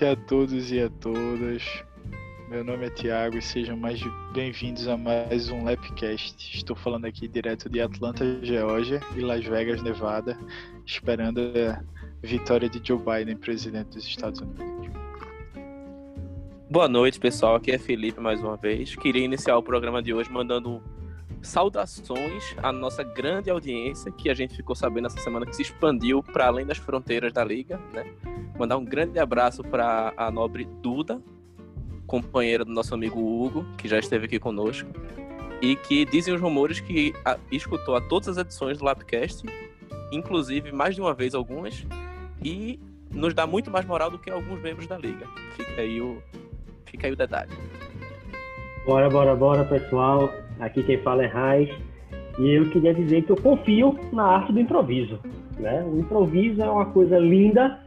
noite a todos e a todas. Meu nome é Thiago e sejam mais bem-vindos a mais um Lapcast. Estou falando aqui direto de Atlanta, Geórgia e Las Vegas, Nevada, esperando a vitória de Joe Biden, presidente dos Estados Unidos. Boa noite, pessoal. Aqui é Felipe mais uma vez. Queria iniciar o programa de hoje mandando saudações à nossa grande audiência, que a gente ficou sabendo essa semana que se expandiu para além das fronteiras da Liga. Né? Mandar um grande abraço para a nobre Duda, companheira do nosso amigo Hugo, que já esteve aqui conosco, e que dizem os rumores que a, escutou a todas as edições do Lapcast, inclusive mais de uma vez algumas, e nos dá muito mais moral do que alguns membros da Liga. Fica aí o, fica aí o detalhe. Bora, bora, bora, pessoal. Aqui quem fala é Raiz. E eu queria dizer que eu confio na arte do improviso. Né? O improviso é uma coisa linda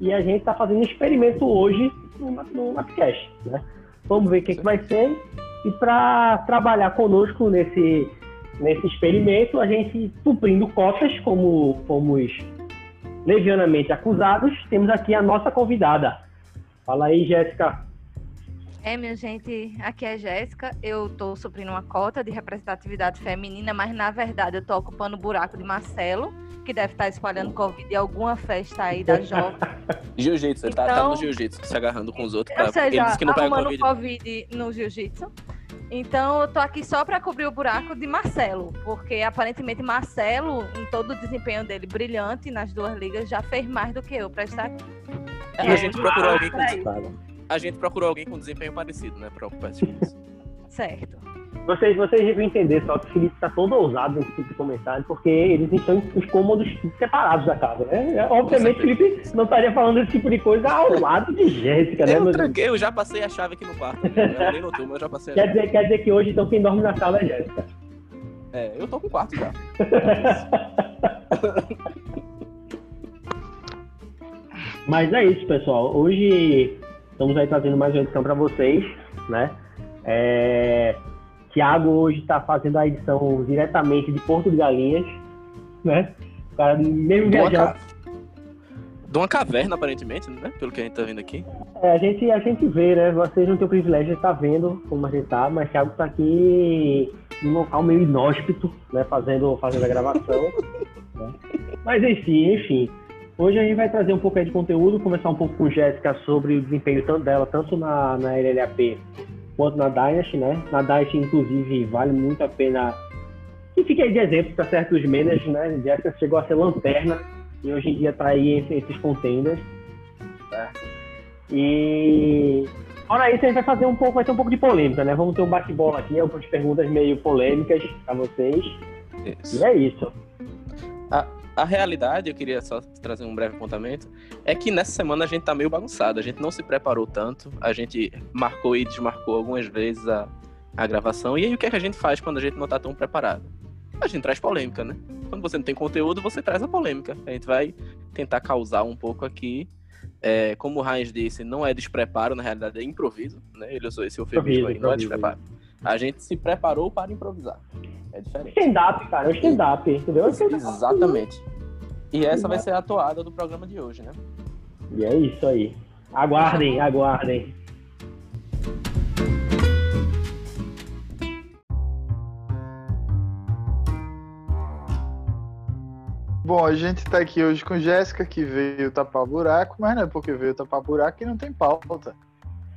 e a gente está fazendo um experimento hoje no, no Mapcast. Né? Vamos ver o que, que vai ser. E para trabalhar conosco nesse, nesse experimento, a gente cumprindo cotas, como fomos levianamente acusados, temos aqui a nossa convidada. Fala aí, Jéssica. É, minha gente, aqui é Jéssica. Eu estou suprindo uma cota de representatividade feminina, mas na verdade eu estou ocupando o buraco de Marcelo, que deve estar espalhando Covid em alguma festa aí da jovem. Jiu-jitsu, então, tá, tá no então, jiu-jitsu, se agarrando com os outros. Pra, ou seja, que não arrumando COVID. COVID no jiu-jitsu. Então eu tô aqui só para cobrir o buraco de Marcelo, porque aparentemente Marcelo, em todo o desempenho dele brilhante nas duas ligas, já fez mais do que eu para estar aqui. É, a gente procurou alguém com a gente procurou alguém com desempenho parecido, né? Pra ocupar esse Certo. Vocês, vocês devem entender só que o Felipe está todo ousado nesse tipo de comentário, porque eles estão os cômodos separados da casa, né? É, obviamente, Felipe não estaria falando esse tipo de coisa ao lado de Jéssica, né? Eu tranquei, eu já passei a chave aqui no quarto. Eu nem notou, mas eu já passei quer dizer, quer dizer que hoje, então, quem dorme na sala é Jéssica. É, eu tô com o quarto já. Mas é isso, pessoal. Hoje Estamos aí trazendo mais uma edição para vocês, né? É... Tiago hoje está fazendo a edição diretamente de Porto de Galinhas, né? O cara mesmo viajando. De uma caverna, aparentemente, né? Pelo que a gente tá vendo aqui. É, a gente, a gente vê, né? Vocês não têm o privilégio de estar tá vendo como a gente tá, mas Thiago tá aqui num local meio inóspito, né? Fazendo, fazendo a gravação. né? Mas enfim, enfim. Hoje a gente vai trazer um pouco de conteúdo, conversar um pouco com Jéssica sobre o desempenho tanto dela, tanto na, na LLAP quanto na Dynasty, né? Na Dynasty, inclusive, vale muito a pena. E fica aí de exemplo para certos managers, né? Jéssica chegou a ser lanterna e hoje em dia está aí entre esses contenders. Né? E Fora isso, a gente vai fazer um pouco, vai ter um pouco de polêmica, né? Vamos ter um bate-bola aqui, algumas perguntas meio polêmicas para vocês. Isso. E é isso. Ah, a realidade, eu queria só trazer um breve apontamento, é que nessa semana a gente tá meio bagunçado, a gente não se preparou tanto, a gente marcou e desmarcou algumas vezes a, a gravação, e aí o que, é que a gente faz quando a gente não tá tão preparado? A gente traz polêmica, né? Quando você não tem conteúdo, você traz a polêmica. A gente vai tentar causar um pouco aqui. É, como o Heinz disse, não é despreparo, na realidade é improviso, né? Ele usou esse eufemismo aí, não é despreparo. A gente se preparou para improvisar. É diferente. Stand-up, cara. É stand-up, entendeu? É stand Exatamente. E essa vai ser a toada do programa de hoje, né? E é isso aí. Aguardem, aguardem. Bom, a gente está aqui hoje com Jéssica, que veio tapar buraco, mas não é porque veio tapar buraco que não tem pauta.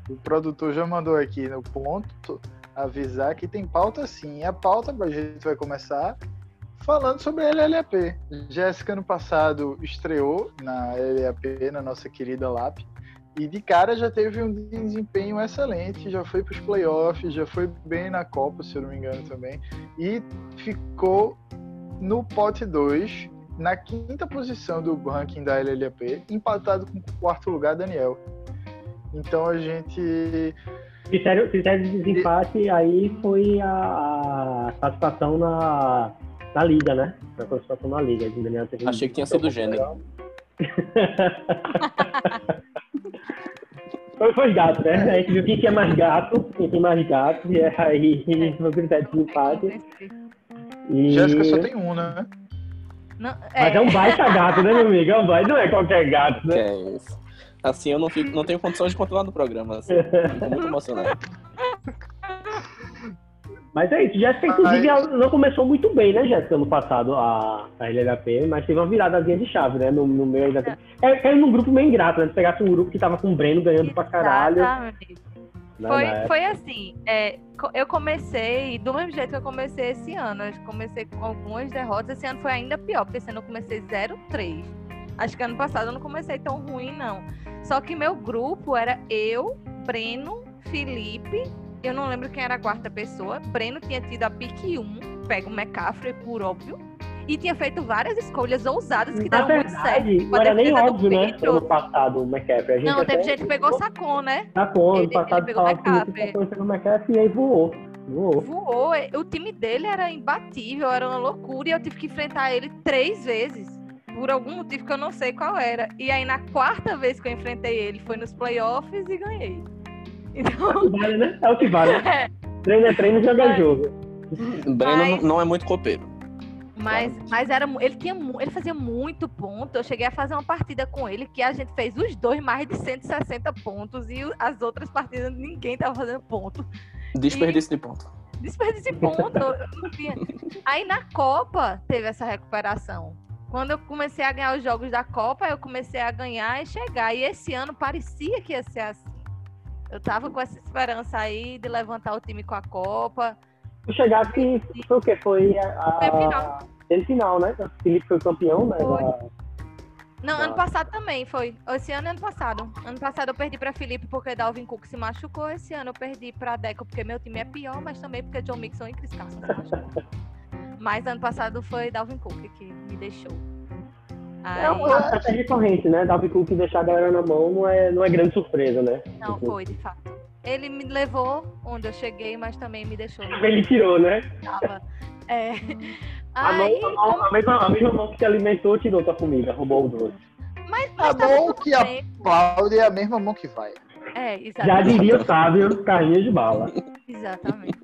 O produtor já mandou aqui no ponto avisar que tem pauta sim. E a pauta a gente vai começar falando sobre a LLAP. Jéssica, no passado, estreou na LLAP, na nossa querida LAP, e de cara já teve um desempenho excelente, já foi para os playoffs, já foi bem na Copa, se eu não me engano também, e ficou no pote 2, na quinta posição do ranking da LLAP, empatado com o quarto lugar, Daniel. Então a gente critério, critério de desempate aí foi a, a participação na, na liga, né? A participação na liga. Achei que tinha sido gênero. foi, foi gato, né? A gente viu quem tinha mais gato, quem tem mais gato, e aí foi o critério de desempate. E... Jéssica só tem um, né? Não, é... Mas é um baita gato, né, meu amigo? É um baita, não é qualquer gato, né? É isso. Assim eu não, fico, não tenho condições de continuar no programa. Assim. Tô muito emocionado. Mas é isso, Jéssica, inclusive, não começou muito bem, né, Jéssica, ano passado, a, a LLAP, mas teve uma viradazinha de chave, né, no, no meio ainda. É, caiu num grupo meio ingrato, né, se pegasse um grupo que tava com o Breno ganhando pra caralho. Exatamente. Foi, foi assim, é, eu comecei do mesmo jeito que eu comecei esse ano. Eu comecei com algumas derrotas. Esse ano foi ainda pior, porque esse ano eu comecei 0-3. Acho que ano passado eu não comecei tão ruim, não. Só que meu grupo era eu, Breno, Felipe eu não lembro quem era a quarta pessoa. Breno tinha tido a pique 1, pega o McCaffrey, por óbvio. E tinha feito várias escolhas ousadas que deram verdade, muito certo. Não era nem óbvio, né? Ano passado, o McCaffrey. A gente não, teve gente que pegou Sacon, né? Sacon, ano passado ele pegou o McCaffrey e aí voou. Voou. Voou. O time dele era imbatível, era uma loucura. E eu tive que enfrentar ele três vezes. Por algum motivo que eu não sei qual era. E aí, na quarta vez que eu enfrentei ele, foi nos playoffs e ganhei. Então... É o que vale, né? É o que vale. É. Treino é treino, joga é. jogo. Breno mas... não é muito copeiro. Mas, mas era, ele, tinha, ele fazia muito ponto. Eu cheguei a fazer uma partida com ele que a gente fez os dois mais de 160 pontos e as outras partidas ninguém tava fazendo ponto. Desperdício e... de ponto. Desperdício de ponto. Aí na Copa teve essa recuperação. Quando eu comecei a ganhar os jogos da Copa, eu comecei a ganhar e chegar. E esse ano parecia que ia ser assim. Eu tava com essa esperança aí de levantar o time com a Copa. O chegar que foi o quê? Foi a, a... final. final, né? O Felipe foi campeão, né? Foi. Da... Não, ano passado também foi. Esse ano ano passado. Ano passado eu perdi para Felipe porque Dalvin Cook se machucou. Esse ano eu perdi para Deco porque meu time é pior, mas também porque John Mixon e Chris Carson se machucou. mas ano passado foi Dalvin Cook que me deixou. Aí... É uma estratégia recorrente, né? Dalvin Cook deixar a galera na mão não é, não é grande surpresa, né? Não, foi, de fato. Ele me levou onde eu cheguei, mas também me deixou. Ele tirou, né? Tava. É. A, Aí, mão, como... a, mesma, a mesma mão que te alimentou tirou tua comida, roubou o doce. Mas, mas a mão que aplaude é a mesma mão que vai. É, exatamente. Já diria o sábio, carrinho de bala. Exatamente.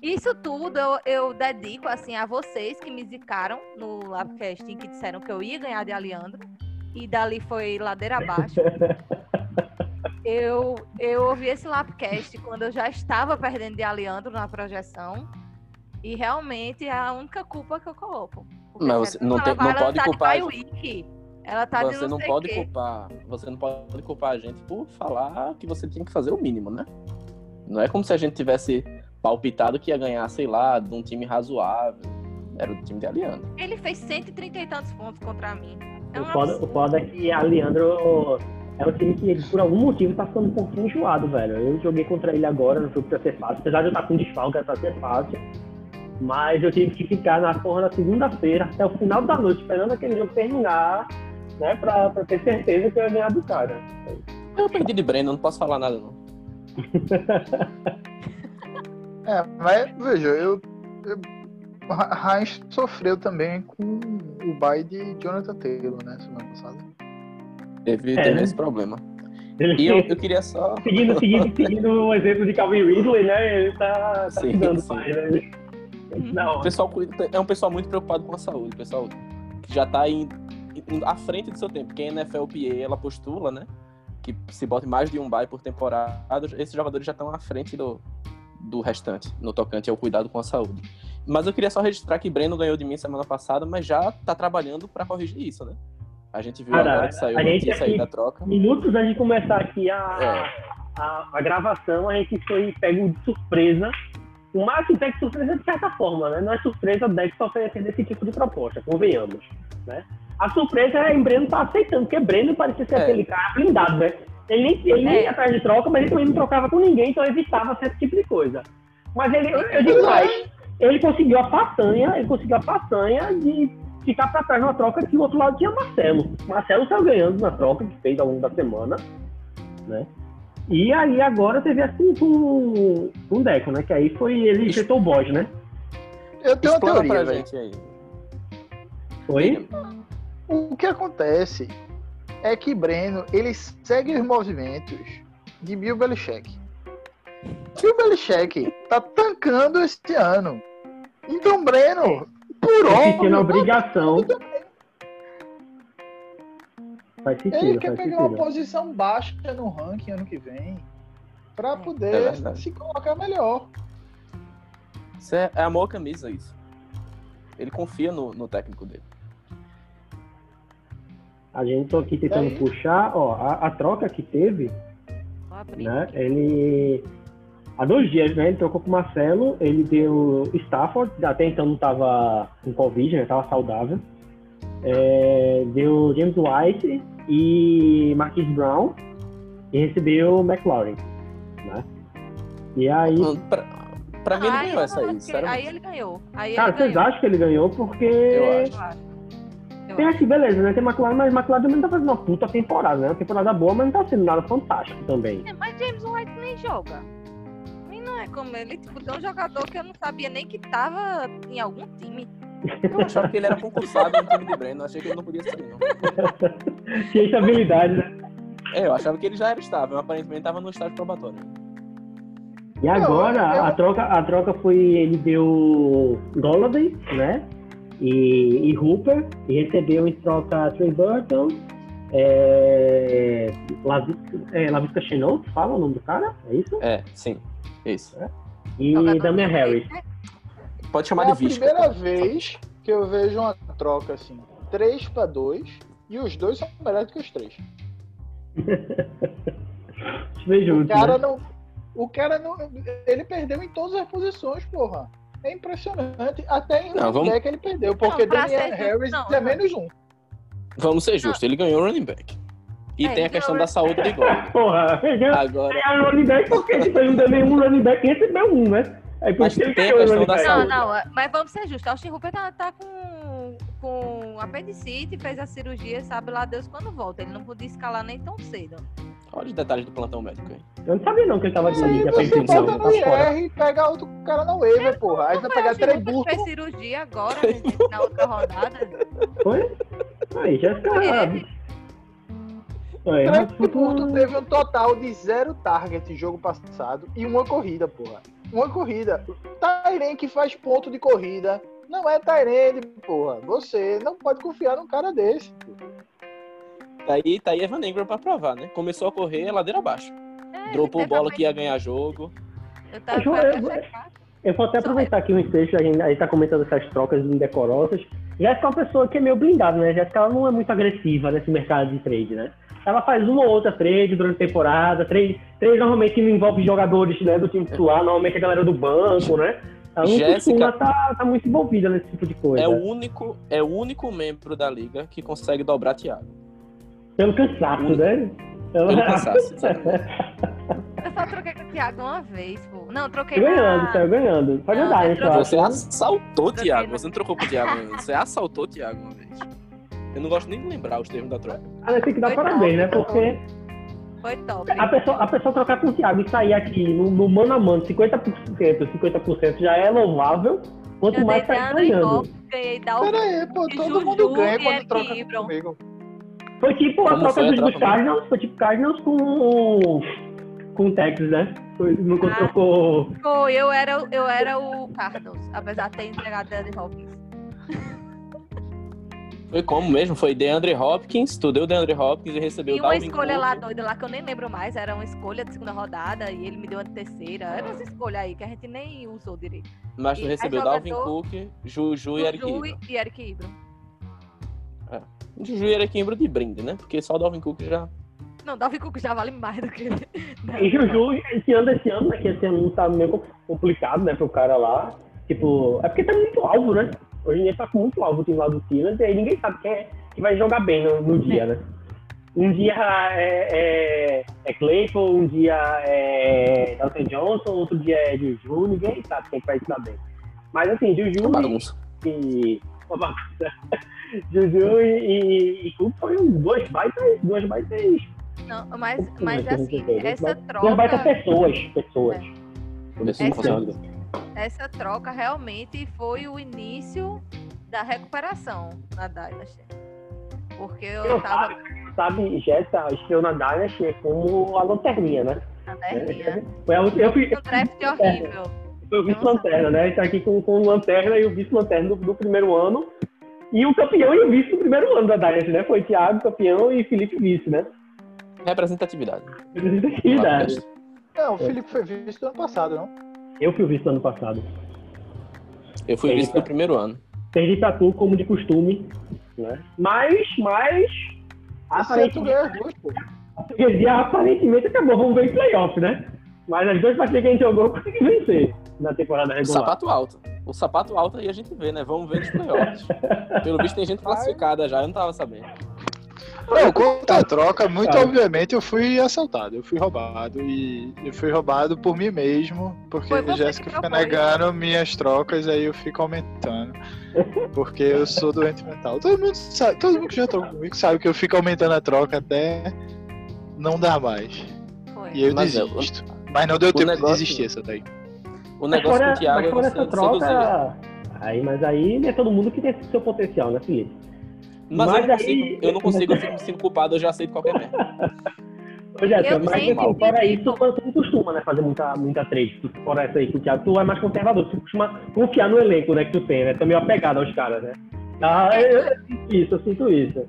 Isso tudo eu, eu, dedico assim a vocês que me zicaram no Labcasting, que disseram que eu ia ganhar de Aliandro. E dali foi ladeira abaixo. eu, eu ouvi esse Lapcast quando eu já estava perdendo de Aliandro na projeção. E realmente é a única culpa que eu coloco. Mas você não, tem, não pode culpar. Ela tá você não, não pode culpar. Você não pode culpar a gente por falar que você tinha que fazer o mínimo, né? Não é como se a gente tivesse palpitado que ia ganhar, sei lá, de um time razoável. Era o time de Aliandro. Ele fez 130 e tantos pontos contra mim. É o, foda, o foda é que a Leandro é um time que ele, por algum motivo, tá ficando um pouquinho enjoado, velho. Eu joguei contra ele agora no jogo pra ser fácil. Apesar de eu estar com desfalque, era pra ser fácil. Mas eu tive que ficar na porra na segunda-feira até o final da noite, esperando aquele jogo terminar, né? Pra, pra ter certeza que eu ia ganhar do cara. Eu perdi de Breno, não posso falar nada, não. É, mas veja, eu, eu Heinz sofreu também com o bye de Jonathan Taylor, né, semana passada. Teve, é, teve né? esse problema. E eu, eu queria só. Seguindo, seguindo, seguindo o exemplo de Calvin Ridley, né? Ele tá, tá sim, dando sim. mais, né? Não. O pessoal é um pessoal muito preocupado com a saúde, pessoal que já tá em, em, à frente do seu tempo. Porque a NFLPA ela postula, né? Que se bote mais de um bye por temporada, esses jogadores já estão à frente do, do restante, no tocante ao cuidado com a saúde. Mas eu queria só registrar que Breno ganhou de mim semana passada, mas já tá trabalhando para corrigir isso, né? A gente viu Cara, agora que saiu a notícia aí da troca. Minutos antes de começar aqui a, é. a, a, gravação, a gente foi pego de surpresa. O máximo pego de surpresa de certa forma, né? Não é surpresa o Dex oferecendo esse tipo de proposta, convenhamos, né? A surpresa é que Breno tá aceitando, porque Breno parecia ser é. aquele cara blindado, né? Ele nem, ele nem ia atrás de troca, mas ele também não trocava com ninguém, então evitava certo tipo de coisa. Mas ele, eu, eu digo mais, ele conseguiu a façanha, ele conseguiu a façanha de ficar para trás na troca que o outro lado tinha Marcelo. Marcelo saiu ganhando na troca que fez ao longo da semana, né? E aí agora teve assim com, com o Deco, né? Que aí foi ele injetou o Bosch, né? Eu tenho Explora uma teoria, pra gente aí. Oi? O que acontece é que Breno ele segue os movimentos de Bill Belichick. Bill Belichick tá tancando este ano. Então, Breno, por óbvio... Tem obrigação... Faz sentido, Ele quer faz pegar sentido. uma posição baixa no ranking ano que vem pra É poder verdade. se colocar melhor. Isso é, é amor à camisa, isso. Ele confia no, no técnico dele. A gente tô aqui tentando Daí- puxar, ó, a, a troca que teve, né? Ele. Há dois dias, né? Ele trocou com o Marcelo, ele deu Stafford, até então não tava com Covid, né? Tava saudável. É, deu James White e Marquis Brown e recebeu McLaurin, né? E aí, Pra, pra mim, ele ganhou essa aí, sinceramente. Aí ele ganhou. Aí cara, ele vocês ganhou. acham que ele ganhou porque. Eu acho. Tem aqui, beleza, né? Tem McLaren, mas McLaren também não tá fazendo uma puta temporada, né? Uma temporada boa, mas não tá sendo nada fantástico também. É, Mas James White nem joga. E não é como ele, tipo, tem um jogador que eu não sabia nem que tava em algum time. Eu achava que ele era concursado no time de Breno, achei que ele não podia sair, não. Tinha estabilidade, né? É, eu achava que ele já era estável, mas aparentemente estava no estágio probatório. E agora eu- a, troca, a troca foi. Ele deu Golladay, né? E, e Hooper, e recebeu em troca Trey Burton, é, Lavisca, é, Lavisca Chenault, fala o nome do cara? É isso? É, sim, isso. E Jogador Damian Harris. né? Pode chamar é de a Visca. primeira vez que eu vejo uma troca assim, 3 para 2, e os dois são melhores do que os três. Vejo, O cara né? não. O cara não. Ele perdeu em todas as posições, porra. É impressionante. Até em Não, vamos- back ele perdeu, porque Não, Damian Harris não, é não. menos um. Vamos ser justos, ele ganhou o running back. E É, tem a ele questão ganhou da saúde de Gold. Porra, ganhou Agora, ganhou running back porque tipo, ele não deu nenhum running back recebeu um, né? Aí por Mas isso que ele tem a o questão da back. Não, saúde. não, é- mas vamos ser justos. Austin Hooper tá, tá com, com apendicite, fez a cirurgia, sabe lá Deus quando volta. Ele não podia escalar nem tão cedo. olha os detalhes do plantão médico aí. Eu não sabia não que ele tava de Aí de você apendicite, bota tá no. IR e pega outro cara na waiver, porra. Aí vai pegar que Trebuto. fez cirurgia agora, né, na outra rodada. Foi? Aí, Jéssica. Ele. Aí, Trebuto teve um total de zero target jogo passado e uma corrida, porra. Uma corrida. Tairen que faz ponto de corrida. Não é Tyrene, porra. Você não pode confiar num cara desse. porra. Tá aí, tá aí Evan Ingram pra provar, né? Começou a correr, ladeira abaixo. É, Dropou bola que ia ganhar jogo. Eu tava Eu- eu-. Eu vou até aproveitar aqui um ensejo, a gente, a gente tá comentando essas trocas indecorosas. Jéssica é uma pessoa que é meio blindada, né? Jéssica ela não é muito agressiva nesse mercado de trade, né? Ela faz uma ou outra trade durante a temporada, trade, trade normalmente não envolve jogadores né, do time titular, normalmente a galera do banco, né? Não Jéssica- tá, tá muito envolvida nesse tipo de coisa. É o único, é o único membro da liga que consegue dobrar Thiago. Pelo cansaço, né? Ela... Pelo cansaço. Eu só troquei com o Thiago uma vez, pô. Não, eu troquei ganhando, na... saiu ganhando. Pode Não, andar, né, troquei- eu Você assaltou o Thiago. Você não trocou com o Thiago ainda. Você assaltou o Thiago uma vez. Eu não gosto nem de lembrar os termos da troca. Ah, tem que dar Foi parabéns, né? top, Porque Foi top. a pessoa, a pessoa trocar com o Thiago e sair aqui no, no mano a mano, 50%, 50% já é louvável, quanto Eu mais tá ganhando. Hopkins, ganhei Pera aí, pô. Todo Juju mundo ganha quando troca comigo. Foi tipo a troca dos, dos Cardinals, foi tipo Cardinals com, com o Texas, né? Nunca Ah. trocou. Foi, eu era, eu era o Cardinals, apesar de ter entregado Andrew Hopkins. Foi como mesmo? Foi DeAndre Hopkins, tu deu DeAndre Hopkins e recebeu E uma Dalvin escolha Cook. lá doida lá que eu nem lembro mais, era uma escolha de segunda rodada e ele me deu a terceira. Era essa escolha aí que a gente nem usou direito. Mas tu E recebeu Dalvin jogador- Cook, Juju e Eric Juju Ibram. e Eric Ibram. Juju e Eric Ibram de brinde, né? Porque só o Dalvin Cook já... Não, Dalvin Cook já vale mais do que. E Juju, esse ano, esse ano, né? Que esse ano tá meio complicado, né, pro cara lá. Tipo, é porque tá muito alvo, né? Hoje em dia tá com muito alvo o time lá do Steelers, e aí ninguém sabe quem é que vai jogar bem no, no dia, né? Um dia é, é, é Claypool, um dia é Dalton Johnson, outro dia é Juju, ninguém sabe quem que vai estar bem. Mas assim, Juju e, e uma. Juju e, e, e foram duas baitas, duas baitas, Não, mas, mas é assim, essa duas baitas troca. pessoas, pessoas. Começou Essa-. Essa troca realmente foi o início da recuperação na Dynasty. Porque eu Eu tava Sabe, Jéssica estreou na Dynasty como a lanterninha, né? na terrinha. Foi a, eu fui, Um draft horrível. foi o vice-lanterna, né? Ele tá aqui com, com o lanterna e o vice-lanterna do, do primeiro ano. E o campeão e o vice do primeiro ano da Dynasty, né? Foi Thiago campeão e Felipe vice, né? Representatividade. Representatividade. Não, o Felipe foi visto ano passado, não? Eu fui o vice do ano passado. Eu fui vice do primeiro ano. Perdi pra tu, como de costume, né? Mas, mas... Duas, pô. Esse aparentemente acabou, vamos ver em playoff, né? Mas as duas partidas que a gente jogou, consegui vencer na temporada O regular. sapato alto. O sapato alto aí a gente vê, né? Vamos ver nos playoffs. Pelo visto tem gente classificada já, eu não tava sabendo. Não, contra a troca, muito obviamente eu fui assaltado, eu fui roubado e eu fui roubado por mim mesmo, porque a Jéssica fica negando minhas trocas, aí eu fico aumentando. Porque eu sou doente mental. Todo mundo sabe, todo mundo que já trocou comigo sabe que eu fico aumentando a troca até não dar mais. Foi. E eu Mas é, desisto. Mas não deu tempo negócio- de desistir essa daí. O negócio com fora, o Thiago mas é fora você essa troca, seduzir. aí, mas aí não é todo mundo que tem seu potencial, né, Felipe? Mas, Mas eu, não aí- consigo, eu não consigo, eu fico me sinto culpado, eu já aceito qualquer merda. Ô, Jéssica, Eu mas assim, fora isso, tu não costuma, né, fazer muita, muita trade. Tu- Fora essa aí o Thiago, tu é mais conservador, tu costuma confiar no elenco, né, que tu tem, né? Tu é meio apegado aos caras, né? Ah, eu, eu sinto isso, eu sinto isso.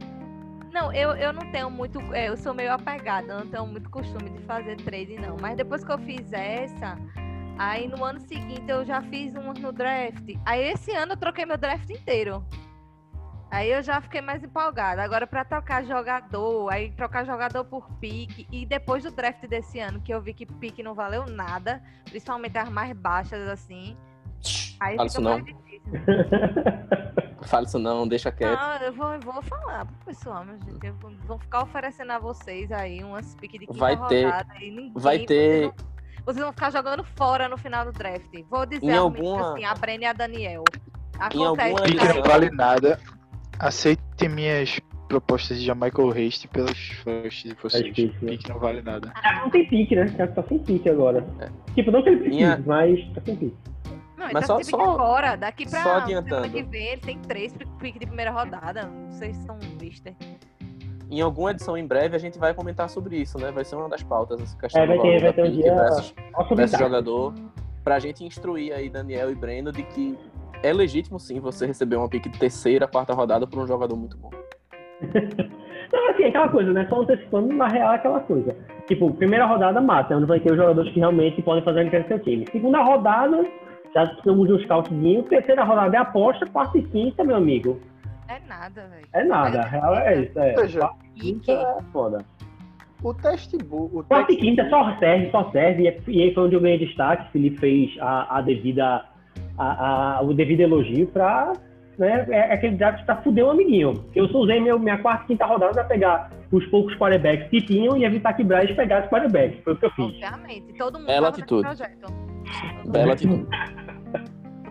Não, eu, eu não tenho muito. é, Eu sou meio apegada, eu não tenho muito costume de fazer trade, não. Mas depois que eu fiz essa, aí no ano seguinte eu já fiz umas no draft. Aí esse ano eu troquei meu draft inteiro. Aí eu já fiquei mais empolgada. Agora, pra trocar jogador, aí trocar jogador por pique. E depois do draft desse ano, que eu vi que pique não valeu nada, principalmente as mais baixas, assim. Aí Fala fica isso não. mais difícil. Fala isso não, deixa quieto. Não, eu vou, eu vou falar pro pessoal, meu gente. Eu vou- vou ficar oferecendo a vocês aí umas piques de quinta Vai ter- rodada. E ninguém, vai vocês ter- vão- Vocês vão, ficar jogando fora no final do draft. Vou dizer Em alguma- assim, a Brena e a Daniel. alguma Acontece Pique edição- não vale nada. Aceitem minhas propostas de Michael Haste pelos firsts de vocês. difícil, né? Pique não vale nada. Ah, não tem pique, né? Tá sem pique agora. É. Tipo, não que ele precise, Minha- mas tá sem pique. Não, Mas então só- só- agora. Daqui pra só semana adiantando. que vem, ele tem três piques de primeira rodada. Não sei se estão vistos. Em alguma edição em breve a gente vai comentar sobre isso, né? Vai ser uma das pautas, essa questão É, vai ter, vai ter um dia. versus, versus jogador, pra gente instruir aí Daniel e Breno de que é legítimo sim você receber uma pique de terceira, quarta rodada por um jogador muito bom. Não, assim, aquela coisa, né? Só antecipando, na real, é aquela coisa. Tipo, primeira rodada mata, onde vai ter os jogadores que realmente podem fazer a diferença no seu time. Segunda rodada, já precisamos de um scoutzinho. Terceira rodada é aposta, quarta e quinta, meu amigo. É nada, velho. É nada, a real é isso. É. Ou seja, Quarta e quinta é foda. O teste o Quarta e quinta só serve, só serve. E é- E aí foi onde eu ganhei destaque. O Felipe fez a, a devida, a, a- o devido elogio pra. Né, é é aquele draft pra fuder um amiguinho. Eu só usei meu, minha quarta e quinta rodada pra pegar os poucos quarterbacks que tinham e evitar que Bryce pegasse quarterbacks. Foi o que eu fiz. Obviamente. Todo mundo Bela atitude. projeto. Todo Bela atitude.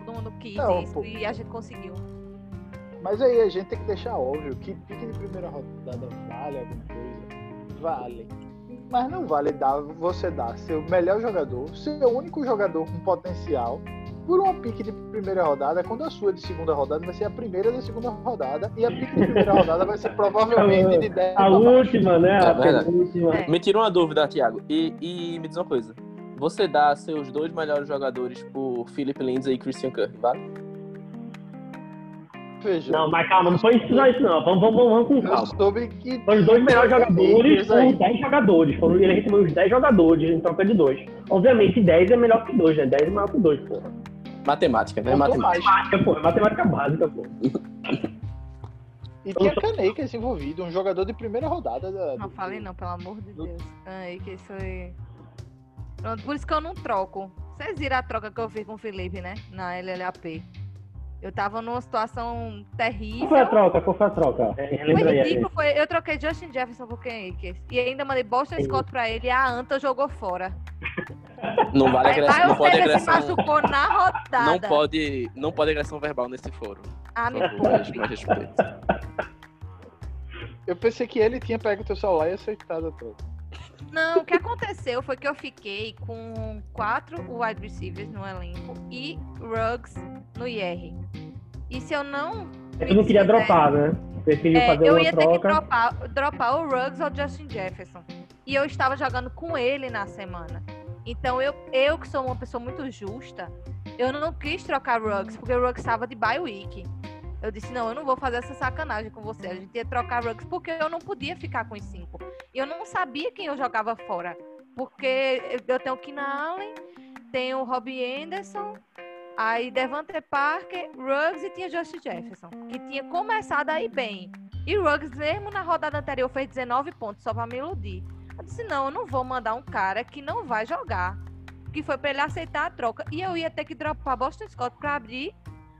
Todo mundo quis Não, isso pô. e a gente conseguiu. Mas aí a gente tem que deixar óbvio que pique de primeira rodada vale alguma coisa. Vale. Mas não vale dar, você dar seu melhor jogador, seu único jogador com potencial, por uma pique de primeira rodada, quando a sua de segunda rodada vai ser a primeira da segunda rodada, e a pique de primeira rodada vai ser provavelmente de 10 A última, né? A É penúltima. É. Me tira uma dúvida, Thiago. E, e me diz uma coisa. Você dá seus dois melhores jogadores por Philip Lindsay e Christian Kirk, vale? Veja, Não, mas calma, não foi isso não, isso não. Vamos, vamos, vamos com eu calma. soube que Foram os dois melhores jogadores aí. por 10 jogadores. Foram, ele recebeu os 10 jogadores em troca de dois. Obviamente, 10 é melhor que 2, né? 10 é maior que 2, porra. Matemática, né? Matemática. Matemática, pô. é Matemática básica, pô. E tinha Canecas envolvido, um jogador de primeira rodada da. Não do- falei não, pelo amor de Deus. Aí que isso aí. Pronto, por isso que eu não troco. Vocês viram a troca que eu fiz com o Felipe, né? Na LLAP. Eu tava numa situação terrível. Qual foi a troca? Qual foi a troca? É, Foi ridículo, foi, eu troquei Justin Jefferson por Ken Akers. E ainda mandei Boston Scott pra ele e a Anta jogou fora. Não vale agressão, não pode Sanders se agressão. machucou na rodada. Não pode, não pode agressão verbal nesse foro. Ah, me. Eu pensei que ele tinha pego teu celular e aceitado a troca. Não, o que aconteceu foi que eu fiquei com quatro wide receivers no elenco e Ruggs no IR. E se eu não. Tu não queria dropar, né? Preferiu É, fazer eu uma ia ter que troca. dropar, dropar o Ruggs ou o Justin Jefferson. E eu estava jogando com ele na semana. Então eu, eu que sou uma pessoa muito justa, eu não quis trocar Ruggs, porque o Ruggs estava de bye week. Eu disse, não, eu não vou fazer essa sacanagem com você. A gente ia trocar Ruggs porque eu não podia ficar com os cinco. Eu não sabia quem eu jogava fora. Porque eu tenho o Keenan Allen, tenho o Robbie Anderson, aí Devante Parker, Ruggs e tinha Justin Jefferson, que tinha começado aí bem. E Ruggs, mesmo na rodada anterior, fez 19 pontos só pra me iludir. Eu disse, não, eu não vou mandar um cara que não vai jogar. Que foi para ele aceitar a troca. E eu ia ter que dropar Boston Scott para abrir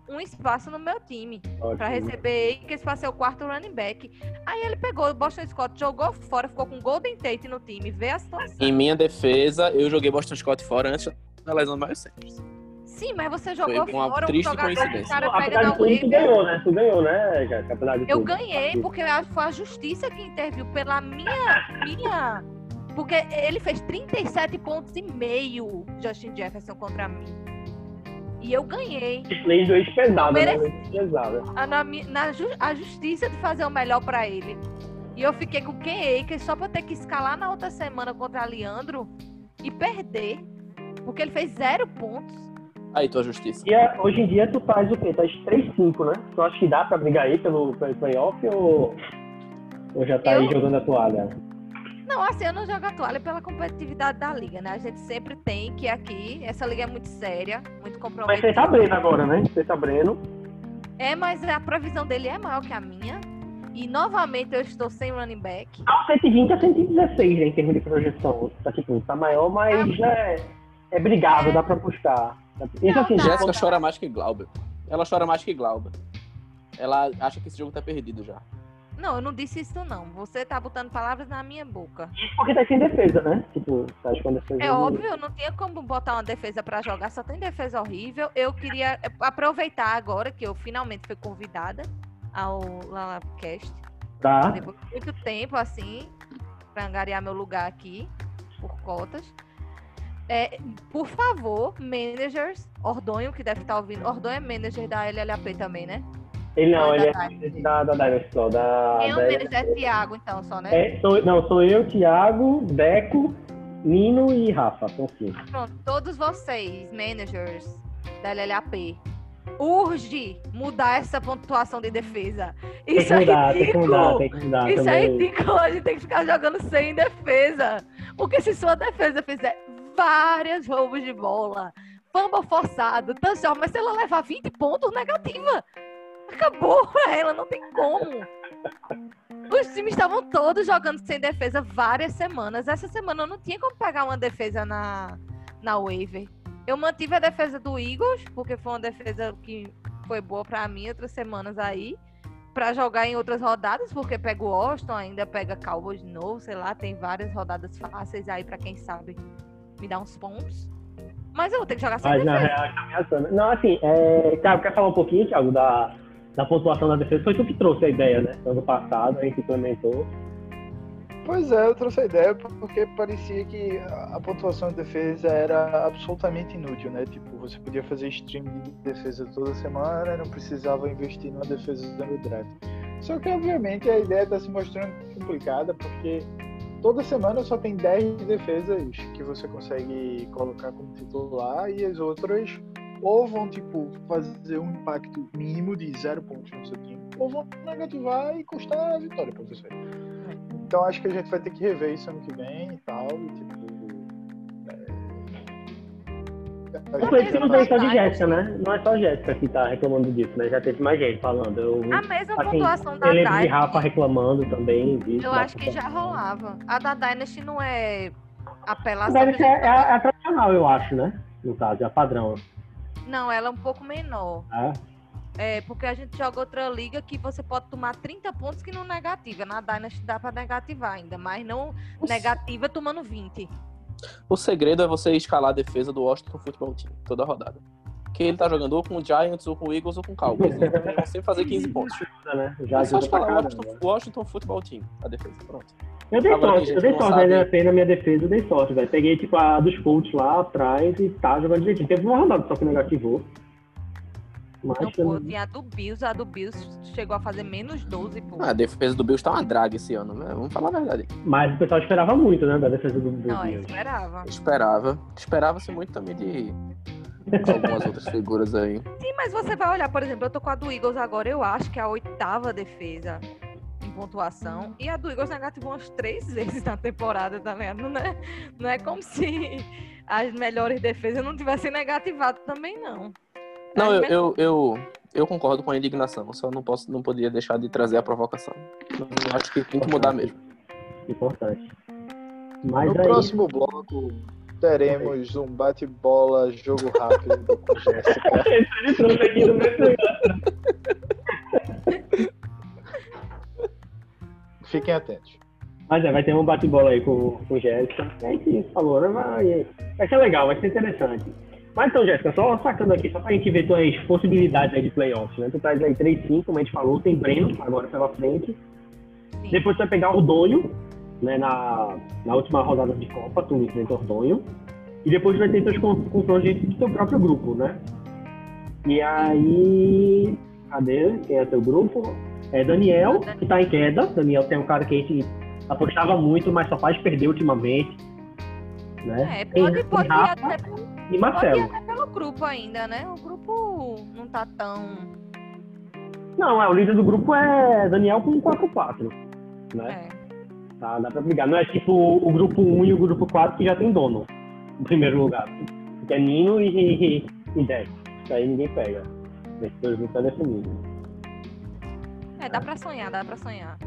um espaço no meu time. para receber que esse fosse o quarto running back. Aí ele pegou o Boston Scott, jogou fora, ficou com Golden Tate no time. Vê a situação. Em minha defesa, eu joguei Boston Scott fora antes da lesão do Miles Sanders. Sim, mas você jogou Foi uma fora triste um jogador coincidência. cara pega na tu ganhou, né? Tu ganhou, né, Eu ganhei porque foi a justiça que interviu pela minha, minha. Porque ele fez 37 pontos e meio, Justin Jefferson, contra mim. E eu ganhei. Lei do ex pesada, né? Merece- Lei pesada. A, na, mi- na ju- a justiça de fazer o melhor pra ele. E eu fiquei com Ken Akers só pra ter que escalar na outra semana contra Leandro e perder. Porque ele fez zero pontos. Aí, tua justiça. E a- hoje em dia tu faz o quê? Tu faz 3-5, né? Tu acha que dá pra brigar aí pelo, pelo playoff ou, ou já tá aí Eu- jogando a toalha? Não, assim, eu não jogo a toalha pela competitividade da liga, né? A gente sempre tem que aqui, essa liga é muito séria, muito Mas comprometida. você tá Breno agora, né? Você tá Breno. É, mas a previsão dele é maior que a minha. E novamente eu estou sem running back. Tá 120 a 116, né, em termos de projeção. Tá, tipo, tá maior, mas já é, é brigável, dá pra apostar. Isso assim, tá. Jéssica chora mais que Glauber. Ela chora mais que Glauber. Ela acha que esse jogo tá perdido já. Não, eu não disse isso não. Você tá botando palavras na minha boca. Isso porque tá sem defesa, né? Tipo, tá com defesa. É óbvio, eu não tinha como botar uma defesa pra jogar, só tem defesa horrível. Eu queria aproveitar agora que eu finalmente fui convidada ao Lalapcast. Tá. Depois de muito tempo, assim, pra angariar meu lugar aqui, por cotas. É, por favor, managers, Ordonho, que deve estar ouvindo. Ordonho é manager da LLAP também, né? Ele não, Ah, ele da é da, da só, da. É o da- manager? É Thiago, então, só, né? É, sou, não, sou eu, Thiago, Deco, Nino e Rafa. São cinco. Pronto, todos vocês, managers da LLAP, urge mudar essa pontuação de defesa. Tem que Isso é mudar, tem que mudar, ridículo. tem que mudar Isso é também. ridículo, a gente tem que ficar jogando sem defesa. Porque se sua defesa fizer várias roubos de bola, fumble forçado, touchdown, mas se ela levar 20 pontos, negativa. Acabou pra ela, não tem como. Os times estavam todos jogando sem defesa várias semanas. Essa semana eu não tinha como pegar uma defesa na, na waiver. Eu mantive a defesa do Eagles, porque foi uma defesa que foi boa pra mim outras semanas aí Pra jogar em outras rodadas, porque pega o Austin, ainda pega Cowboys de novo, sei lá, tem várias rodadas fáceis aí pra quem sabe me dar uns pontos. Mas eu vou ter que jogar sem Mas defesa. tá ameaçando. Não, assim, é... Thiago, quer falar um pouquinho, Thiago, da, da pontuação da defesa? Foi tu que trouxe a ideia, né? Ano passado, a gente implementou. Pois é, eu trouxe a ideia porque parecia que a pontuação de defesa era absolutamente inútil, né? Tipo, você podia fazer stream de defesa toda semana não precisava investir numa defesa no draft. Só que, obviamente, a ideia está se mostrando complicada porque toda semana só tem 10 defesas que você consegue colocar como titular e as outras ou vão, tipo, fazer um impacto mínimo de zero pontos no seu time, ou vão negativar e custar a vitória para você. Então acho que a gente vai ter que rever isso ano que vem e tal. E, tipo. é, foi gente isso não veio só de Jéssica, né? Não é só a Jéssica que tá reclamando disso, né? Já teve mais gente falando. Eu, A mesma assim, pontuação da eu lembro de Dynasty, Rafa reclamando também disso. eu acho que já rolava. A da Dynasty não é apelação. A gente é, a, tá- é a tradicional, eu acho, né? No caso, é a padrão. Não, ela é um pouco menor. Tá? É, porque a gente joga outra liga que você pode tomar 30 pontos que não negativa. Na Dynasty dá pra negativar ainda, mas não negativa tomando 20. O segredo é você escalar a defesa do Washington Football Team toda rodada. Que ele tá jogando ou com o Giants, ou com o Eagles, ou com o Cowboys. Eles vão sempre fazer 15 pontos. Né? Já É só ajuda pra escalar o caramba. Washington, Washington Football Team, a defesa. Pronto. Eu dei Agora, sorte, eu dei sorte, sabe- né? Fez na minha defesa, eu dei sorte, velho. Peguei, tipo, a dos Colts lá atrás e tá jogando direitinho. Teve uma rodada só que negativou. Mas Não, pô, tinha a do Bills, a do Bills chegou a fazer menos 12, pô. Ah, a defesa do Bills tá uma draga esse ano, né? Vamos falar a verdade. mas o pessoal esperava muito, né? Da defesa do, do não, eu Bills. esperava. Esperava. Esperava-se muito também de algumas outras figuras aí. Sim, mas você vai olhar, por exemplo, eu tô com a do Eagles agora, eu acho que é a oitava defesa pontuação. E a do Eagles negativou umas três vezes na temporada, tá vendo? Não é, não é como se as melhores defesas não tivessem negativado também, não. Não, eu, eu, eu, eu, concordo com a indignação, só não posso, não podia deixar de trazer a provocação. Eu acho que tem que mudar mesmo. Importante. Mas no aí... próximo bloco teremos um bate-bola, jogo rápido com Jéssica. Ele trouxe aqui no meu Fiquem atentos. Mas é, vai ter um bate-bola aí com, com Jéssica. É que falou, né? Vai, vai ser legal, vai ser interessante. Mas então, Jéssica, só sacando aqui, só pra gente ver tuas possibilidades aí de playoffs, né? Tu traz aí 3-5, como a gente falou, tem Breno agora pela frente. Sim. Depois tu vai pegar o Donho, né, na, na última rodada de Copa, tu enfrenta o Donho. E depois tu vai ter teus confrontos dentro do teu próprio grupo, né? E aí. Cadê? Quem é teu grupo? É Daniel, que tá em queda. Daniel tem um cara que a gente apostava muito, mas só faz perder ultimamente. Né? É, pode, pode Rafa, até, e Marcelo. Pode ir até pelo grupo ainda, né? O grupo não tá tão. Não, é, o líder do grupo é Daniel com 4-4. Né? É. Tá, dá pra brigar. Não é tipo o grupo 1 e o grupo 4 que já tem dono no primeiro lugar. Que é Nino e, e, e Dex. Que aí ninguém pega. Esses dois grupos tá definido. É, dá pra sonhar, dá pra sonhar.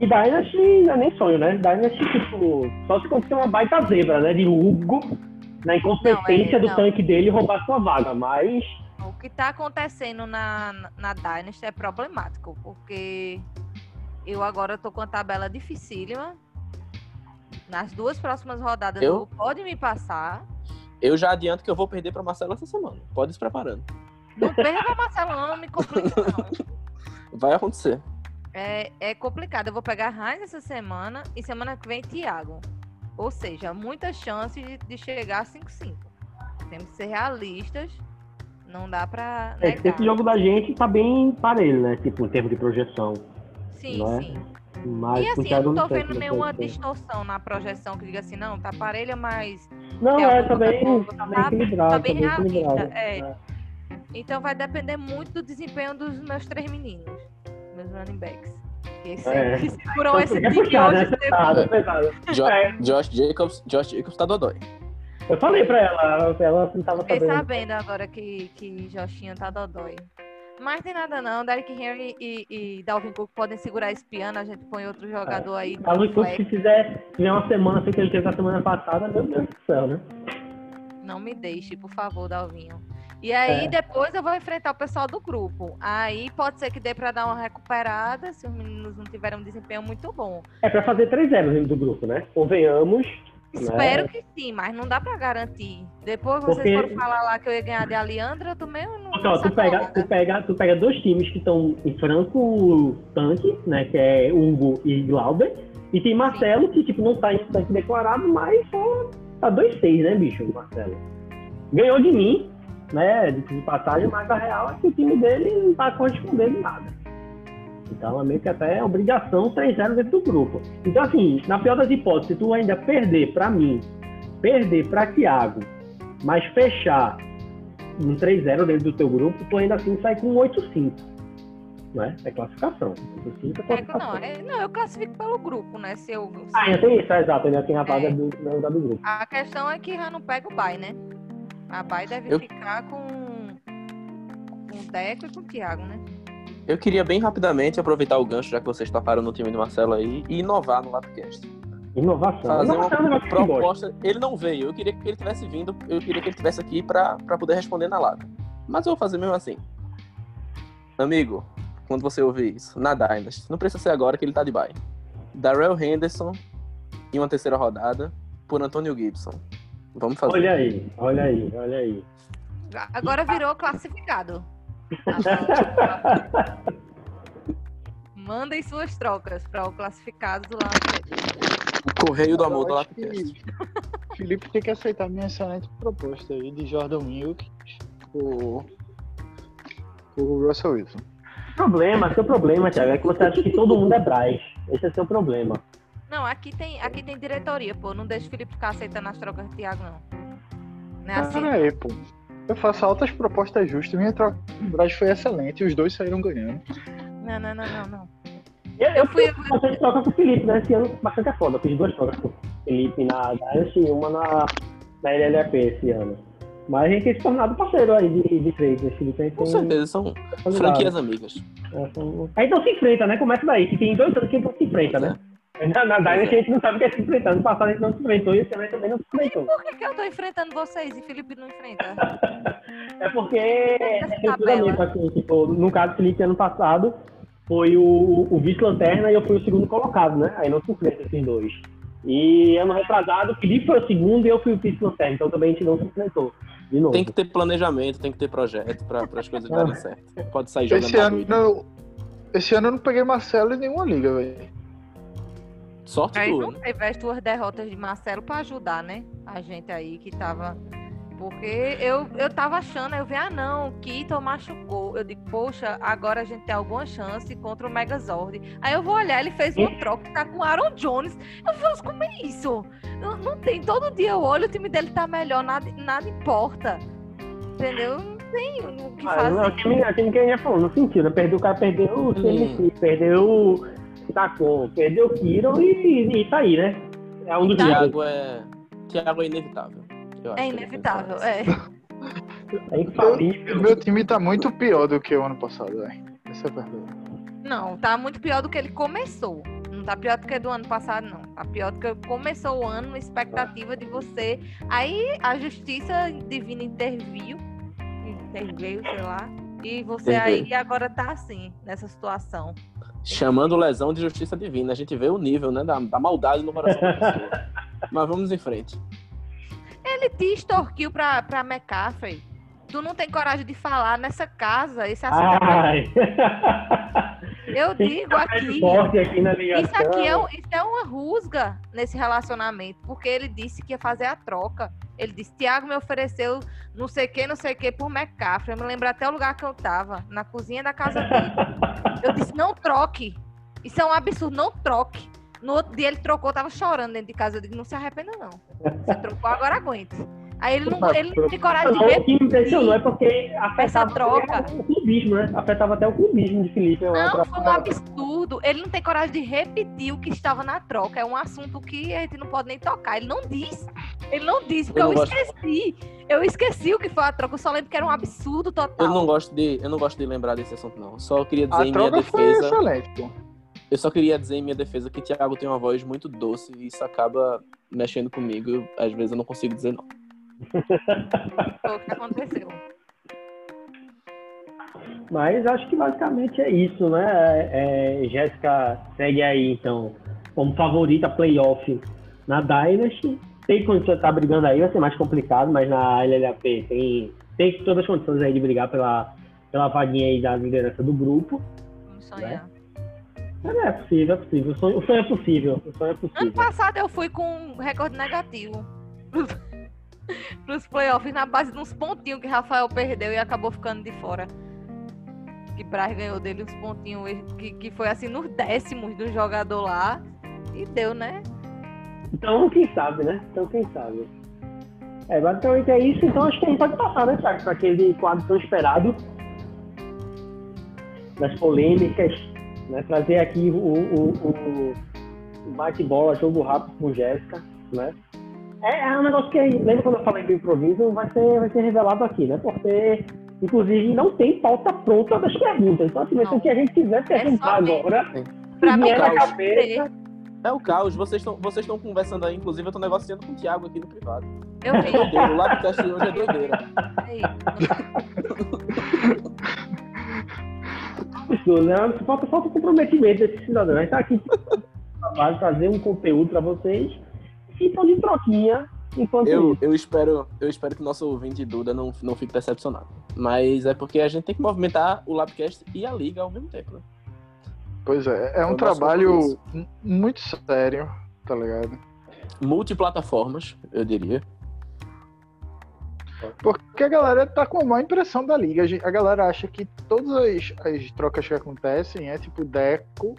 E Dynasty não é nem sonho, né? Dynasty, tipo, só se acontecer uma baita zebra, né? De Hugo, na incompetência não, é, do tanque dele roubar sua vaga, mas. O que tá acontecendo na, na Dynasty é problemático, porque eu agora tô com a tabela dificílima. Nas duas próximas rodadas eu... pode me passar. Eu já adianto que eu vou perder para Marcelo essa semana. Pode ir se preparando. Não perca Marcelo, não, me complica não. Vai acontecer. É, é complicado. Eu vou pegar Heinz essa semana e semana que vem Thiago. Ou seja, muitas chances de, de chegar a 5-5. Temos que ser realistas. Não dá pra. É, esse jogo da gente tá bem parelho, né? Tipo, em termos de projeção. Sim, é? sim. Mas e assim, eu não tô vendo nenhuma distorção na projeção que diga assim, não, tá parelha, mas. Não, é, tá bem, tá. Tá bem, tá bem realista. É. é. Então vai depender muito do desempenho dos meus três meninos meus running backs. Que, é. seguram esse time puxado, hoje. É pesado, é pesado. Jo é. Josh Jacobs, Josh Jacobs tá dodói. Eu falei pra ela, ela não tava sabendo. Fiquei sabendo agora que, que Joshinho tá dodói. Mas tem nada não, Derek Henry e, e Dalvin Cook podem segurar esse piano, a gente põe outro jogador é. aí. Dalvin Cook, se fizer, fizer uma semana assim que ele teve na semana passada, meu Deus do céu, né? Não me deixe, por favor, Dalvinho. E aí é. depois eu vou enfrentar o pessoal do grupo. Aí pode ser que dê para dar uma recuperada se os meninos não tiverem um desempenho muito bom. É para fazer 3 0 dentro do grupo, né? Convenhamos. Espero né? que sim, mas não dá para garantir. Depois vocês Porque... foram falar lá que eu ia ganhar de Aliandra, eu também não. Ó, tu, pega, tu, pega, tu pega dois times que estão em franco tanque, né? Que é Hugo e Glauber. E tem Marcelo, sim. que tipo, não tá em tanque declarado, mas só tá 2-6, né, bicho, Marcelo? Ganhou de mim, né, de passagem, mas a real é que o time dele não está correspondendo nada. Então é meio que até obrigação 3-0 dentro do grupo. Então, assim, na pior das hipóteses, se tu ainda perder para mim, perder para Thiago, mas fechar um 3-0 dentro do teu grupo, tu ainda assim sai com um 8-5. Né? É classificação. 8-5 é classificação. Não, é, não, eu classifico pelo grupo, né? Se eu, se... Ah, ainda tem isso, é exato, ainda tem a vaga é. do, do grupo. A questão é que já não pega o bye, né? A Bay deve eu... ficar com, com o Deco e com o Thiago, né? Eu queria bem rapidamente aproveitar o gancho, já que vocês toparam no time do Marcelo aí, e inovar no Lapcast. Inovação. Fazer Inovação uma é proposta. Ele não veio. Eu queria que ele tivesse vindo. Eu queria que ele tivesse aqui para poder responder na lata. Mas eu vou fazer mesmo assim. Amigo, quando você ouvir isso, na Dynasty, não precisa ser agora que ele tá de bye. Darrell Henderson em uma terceira rodada por Antônio Gibson. Vamos fazer. Olha aí, olha aí, olha aí. Agora virou classificado. Mandem suas trocas para o classificado do lado. Correio do Amor do Lapcast. Felipe tem que aceitar minha excelente proposta aí de Jordan Milk o, o Russell Wilson. Problema, seu problema, Thiago, é que você acha que todo mundo é Braz. Esse é seu problema. Não, aqui tem, aqui tem diretoria, pô. Não deixa o Felipe ficar aceitando as trocas do Thiago, não. Não é assim. Pera aí, pô. Eu faço altas propostas justas. Minha troca de Braz foi excelente e os dois saíram ganhando. Não, não, não, não, não. Eu, eu fui bastante troca com o Felipe, né? Esse ano bastante é foda. Eu fiz duas trocas com o Felipe na Dynasty e uma na, na LLAP esse ano. Mas a gente tem se tornado parceiro aí de, de trade, né, Felipe? Com certeza, são franquias amigas. é, são- A gente não se enfrenta, né? Começa daí, que tem dois anos que a gente não se enfrenta, né? Na, na Dynasty a gente não sabe o que é se enfrentar. No passado a gente não se enfrentou e esse ano a gente também não se enfrentou. Por que, que eu tô enfrentando vocês e Felipe não enfrenta? É porque é tabela. assim, tipo, no caso do Felipe ano passado, foi o, o vice-lanterna e eu fui o segundo colocado, né? Aí não se enfrenta esses dois. E ano retrasado, o Felipe foi o segundo e eu fui o vice-lanterna, então também a gente não se enfrentou. De novo. Tem que ter planejamento, tem que ter projeto para as coisas darem certo. Pode sair jogando Esse ano, eu, esse ano eu não peguei Marcelo em nenhuma liga, velho. Sorte Aí tua, não né? teve as duas derrotas de Marcelo pra ajudar, né? A gente aí que tava. Porque eu, eu tava achando, aí eu vi, ah não, Keaton machucou. Eu digo, poxa, agora a gente tem alguma chance contra o Megazord. Aí eu vou olhar, ele fez uma troca, tá com o Aaron Jones. Eu falo, como é isso? Não, não tem, todo dia eu olho, o time dele tá melhor, nada, nada importa. Entendeu? Não tem o que Ah, não, é o fazer. time, é o time que a gente já falou, no sentido, perdeu, o cara perdeu o CMC, perdeu o Tacon, perdeu o Kiro e, e tá aí, né? É um dos Tá. Thiago é. Thiago é inevitável. É inevitável, É é. infalível. Meu time tá muito pior do que o ano passado, velho. Essa é a verdade. Não, tá muito pior do que ele começou. Não tá pior do que do ano passado, não. Tá pior do que começou o ano, na expectativa de você. Aí a justiça divina interviu, interveio, sei lá. E você aí agora tá assim, nessa situação. Chamando lesão de justiça divina. A gente vê o nível, né? Da, da maldade no coração da pessoa. Mas vamos em frente. Ele te extorquiu pra, pra McCaffrey. Tu não tem coragem de falar nessa casa. Esse assunto é Ai. Eu digo aqui. aqui. Isso aqui é, um- isso é uma rusga nesse relacionamento, porque ele disse que ia fazer a troca. Ele disse: Tiago me ofereceu não sei o que, não sei o que por McCaffrey. Eu me lembro até o lugar que eu tava, na cozinha da casa dele. Eu disse: não troque. Isso é um absurdo, não troque. No outro dia ele trocou, eu tava chorando dentro de casa. Eu digo: não se arrependa, não. Você trocou, agora aguenta. Aí ele não, ele não tem coragem de Não, o repetir. que me impressionou é porque afetava troca. até o clubismo, né? Afetava até o clubismo de Felipe. Não, acho. foi um absurdo. Ele não tem coragem de repetir o que estava na troca. É um assunto que a gente não pode nem tocar. Ele não diz. Ele não disse, porque Eu eu, gosto. esqueci. Eu esqueci o que foi a troca. Eu só lembro que era um absurdo total. Eu não gosto de, eu não gosto de lembrar desse assunto, não. Só queria dizer A em minha troca foi defesa. pô. Eu só queria dizer em minha defesa que Thiago tem uma voz muito doce e isso acaba mexendo comigo. Às vezes eu não consigo dizer não. Foi o que aconteceu. Mas acho que basicamente é isso, né? É, é, Jéssica segue aí, então, como favorita playoff na Dynasty. Tem condições de estar brigando aí, vai ser mais complicado, mas na LLAP tem, tem todas as condições aí de brigar pela, pela vaguinha aí da liderança do grupo. Vamos sonhar. Mas é possível, é possível. O sonho, o sonho é possível. O sonho é Ano possível. passado eu fui com um recorde negativo. Para os playoffs na base de uns pontinhos que Rafael perdeu e acabou ficando de fora. Que Braz ganhou dele uns pontinhos que, que foi assim nos décimos do jogador lá. E deu, né? Então, quem sabe, né? Então, quem sabe. É, basicamente é isso. Então, acho que a gente pode passar, né, Thiago, para aquele quadro tão esperado das polêmicas, né? Trazer aqui o, o, o- o bate-bola, jogo rápido com Jéssica, né? É, é um negócio que, lembra quando eu falei do improviso, vai ser, vai ser revelado aqui, né? Porque, inclusive, não tem pauta pronta das perguntas. Então, assim, vai ser Não. o que a gente quiser perguntar ver. agora. Pra mim, na caos. cabeça, É o caos, vocês estão vocês estão conversando aí, inclusive eu tô negociando com o Thiago aqui no privado. eu vi. Doideira, o Labcast de hoje é doideira. Aí. absurdo, né? Falta, falta comprometimento desse cidadão. A gente tá aqui para trazer um conteúdo para vocês então de troquinha enquanto Eu, eu, espero, eu espero que o nosso ouvinte Duda não, não fique decepcionado. Mas é porque a gente tem que movimentar o Labcast e a Liga ao mesmo tempo, né? Pois é, é É um trabalho muito sério, tá ligado? Multiplataformas, eu diria. Porque a galera tá com a má impressão da liga. A galera acha que todas as, as trocas que acontecem é tipo Deco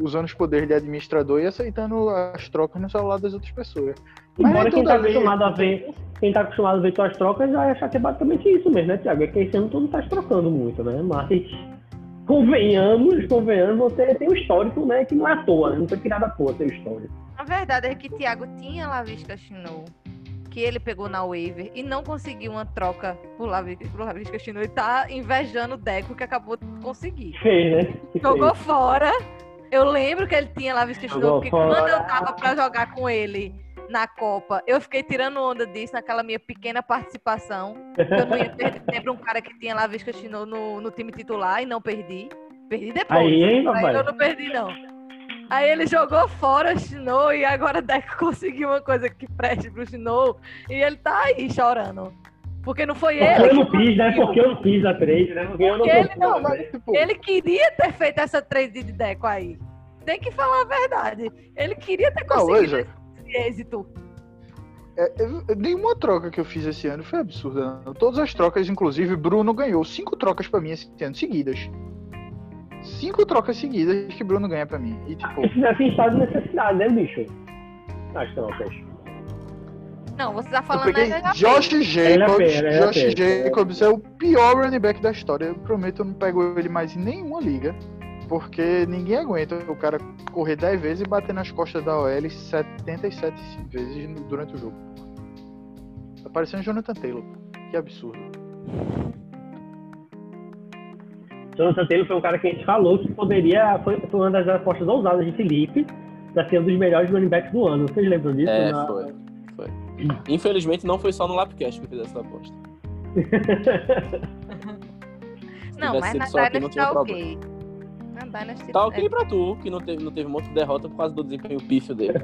usando os poderes de administrador e aceitando as trocas no celular das outras pessoas. Mas Embora nem quem tá acostumado a ver, quem tá acostumado a ver suas trocas vai achar que é basicamente isso mesmo, né, Thiago? É que esse ano tu não tá trocando muito, né? Mas convenhamos, convenhamos, você tem um histórico, né, que não é à toa, né? não foi tirado à toa seu histórico. A verdade é que Thiago tinha Lavisca Chinou, que ele pegou na waiver e não conseguiu uma troca por Lavisca, Chinou e tá invejando o Deco que acabou de conseguir. Fez, né? Jogou fora. Eu lembro que ele tinha Lavisca Chinou, Jogou porque quando eu tava pra jogar com ele na Copa, eu fiquei tirando onda disso naquela minha pequena participação. Eu não ia perder tempo um cara que tinha Lavisca Chinou no, no time titular e não perdi. Perdi depois. Aí, hein, Aí eu não perdi, não. Aí ele jogou fora o Shinou e agora Deco conseguiu uma coisa que preste pro Shinou e ele tá aí chorando. Porque não foi Porque ele. eu não fiz, né? Porque eu não fiz a trade, né? Porque eu não Porque ele não- Mas, tipo, Ele queria ter feito essa trade de Deco aí. Tem que falar a verdade. Ele queria ter Não, conseguido veja. esse êxito. é, é, nenhuma troca que eu fiz esse ano foi absurda. não. Todas as trocas, inclusive, Bruno ganhou cinco trocas pra mim esse ano seguidas. Cinco trocas seguidas que Bruno ganha pra mim. E tipo, Isso assim estado de necessidade, né, bicho? As trocas. Não, você tá falando da. Josh Jacobs. LHP, Josh LHP. Jacobs é o pior running back da história. Eu prometo, eu não pego ele mais em nenhuma liga. Porque ninguém aguenta o cara correr 10 vezes e bater nas costas da OL 77 vezes durante o jogo. Tá parecendo Jonathan Taylor. Que absurdo. Jonathan Taylor foi um cara que a gente falou que poderia. Foi, foi uma das apostas ousadas de Felipe pra ser um dos melhores running backs do ano. Vocês lembram disso? É, Na- foi. Infelizmente não foi só no Lapcast que eu fiz essa aposta. Não, mas na não Dynasty tinha tá problema. ok. Na Dynasty Tá é- ok pra tu, que não teve, não teve um monte de derrota por causa do desempenho pífio dele.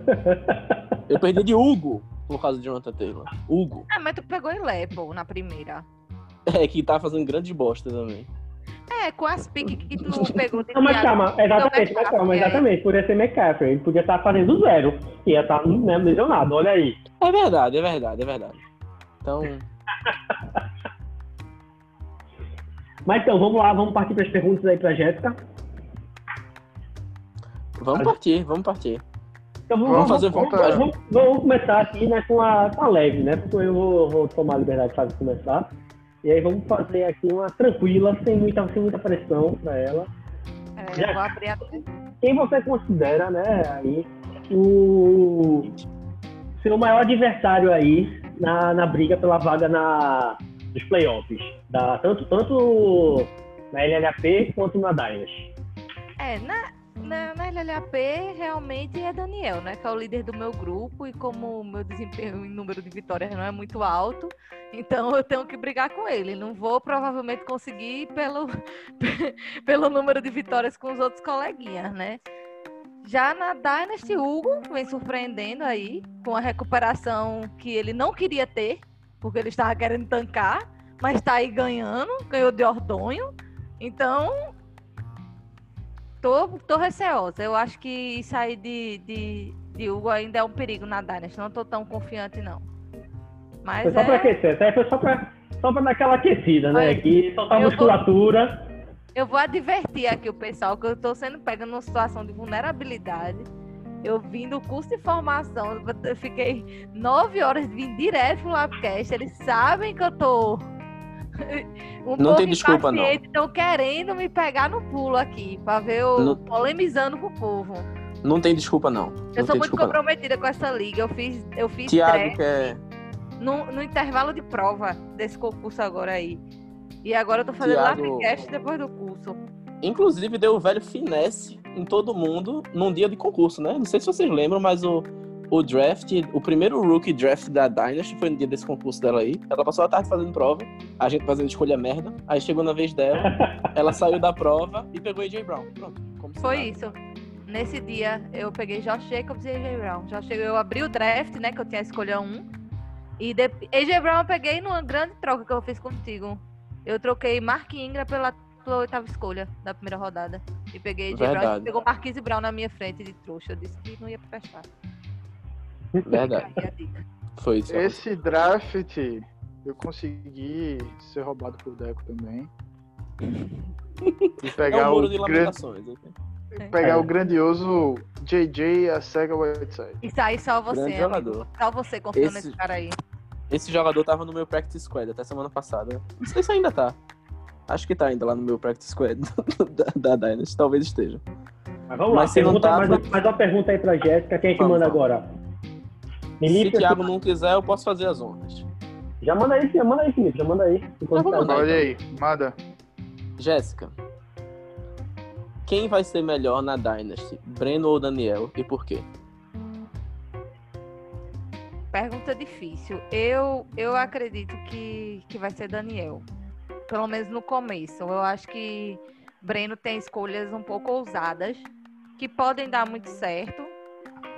Eu perdi de Hugo por causa de Jonathan Taylor. Hugo. Ah, mas tu pegou ele, pô, na primeira. É, que tá fazendo grande bosta também. É, com as piques que tu pegou de Não, mas calma, exatamente, mas calma, McCaffrey, exatamente. Podia ser McCaffrey. Ele podia estar fazendo zero. Ia estar né, lesionado, olha aí. É verdade, é verdade, é verdade. Então, Mas então, vamos lá, vamos partir para as perguntas aí pra Jéssica. vamos partir, vamos partir. Então Vamos fazer- vamos, vamos- vamos- vamos começar aqui né, com, a, a leve, né? Porque eu vou, vou tomar a liberdade de fazer começar. E aí vamos fazer aqui uma tranquila, sem muita, sem muita pressão para ela. É, eu vou abrir a... Quem você considera, né, aí, o seu maior adversário aí na, na briga pela vaga na, dos playoffs? Da, tanto, tanto na LLAP quanto na Dynasty. É, na, na, na LLAP realmente é Daniel, né? Que é o líder do meu grupo e como o meu desempenho em número de vitórias não é muito alto, então eu tenho que brigar com ele. Não vou provavelmente conseguir pelo, pelo número de vitórias com os outros coleguinhas, né? Já na Dynasty, Hugo vem surpreendendo aí, com a recuperação que ele não queria ter, porque ele estava querendo tancar, mas está aí ganhando, ganhou de Ordonho. Então, Tô, tô receosa. Eu acho que sair de, de, de Hugo ainda é um perigo na Dynasty. Não tô tão confiante, não. Mas Foi só é, aquecer, essa aí foi só pra, só pra dar aquela aquecida, né? Aí, Que soltar a vou- musculatura. Eu vou advertir aqui o pessoal que eu tô sendo pega numa situação de vulnerabilidade. Eu vim do curso de formação, eu fiquei nove horas vindo direto pro Labcast. Eles sabem que eu tô um Não pouco tem desculpa, não. Estão querendo me pegar no pulo aqui, pra ver eu Não- polemizando com o povo. Não tem desculpa, não. Eu não sou tem muito desculpa, não. comprometida com essa liga. Eu fiz, eu fiz Tiago pré quer. no, no intervalo de prova desse concurso agora aí. E agora eu tô fazendo Thiago- Lapcast depois do curso. Inclusive, deu o velho finesse em todo mundo num dia de concurso, né? Não sei se vocês lembram, mas o, o draft, o primeiro rookie draft da Dynasty foi no dia desse concurso dela aí. Ela passou a tarde fazendo prova, a gente fazendo escolha merda. Aí chegou na vez dela, ela saiu da prova e pegou AJ Brown. Pronto. Foi nada. isso. Nesse dia eu peguei Josh Jacobs e AJ Brown. Josh, eu abri o draft, né? Que eu tinha escolha um. E de... AJ Brown eu peguei numa grande troca que eu fiz contigo. Eu troquei Mark Ingram pela, pela oitava escolha da primeira rodada. E peguei AJ Brown. E pegou Marquise Brown na minha frente de trouxa. Eu disse que não ia prestar. Verdade. Foi isso. Esse draft eu consegui ser roubado por Deco também. E É pegar um muro o de lamentações. ok? Pegar É. o grandioso JJ a Sega Whiteside. Isso aí só você. Só você confiando Esse- nesse cara aí. Esse jogador tava no meu practice squad até semana passada. Não sei se ainda tá. Acho que tá ainda lá no meu practice squad da, da Dynasty. Talvez esteja. Mas vamos Mas lá, pergunta, tá, mais, vamos- mais uma pergunta aí pra Jéssica. Quem é que Vamos, manda vamos. agora? Se Felipe, Thiago não quiser, eu posso fazer as honras. já manda aí, já manda aí, Felipe, já manda aí. Enquanto vou tá- mandar. Olha aí, manda. Jéssica. Quem vai ser melhor na Dynasty? Breno ou Daniel? E por quê? Pergunta difícil. Eu, eu acredito que, que vai ser Daniel. Pelo menos no começo. Eu acho que Breno tem escolhas um pouco ousadas, que podem dar muito certo.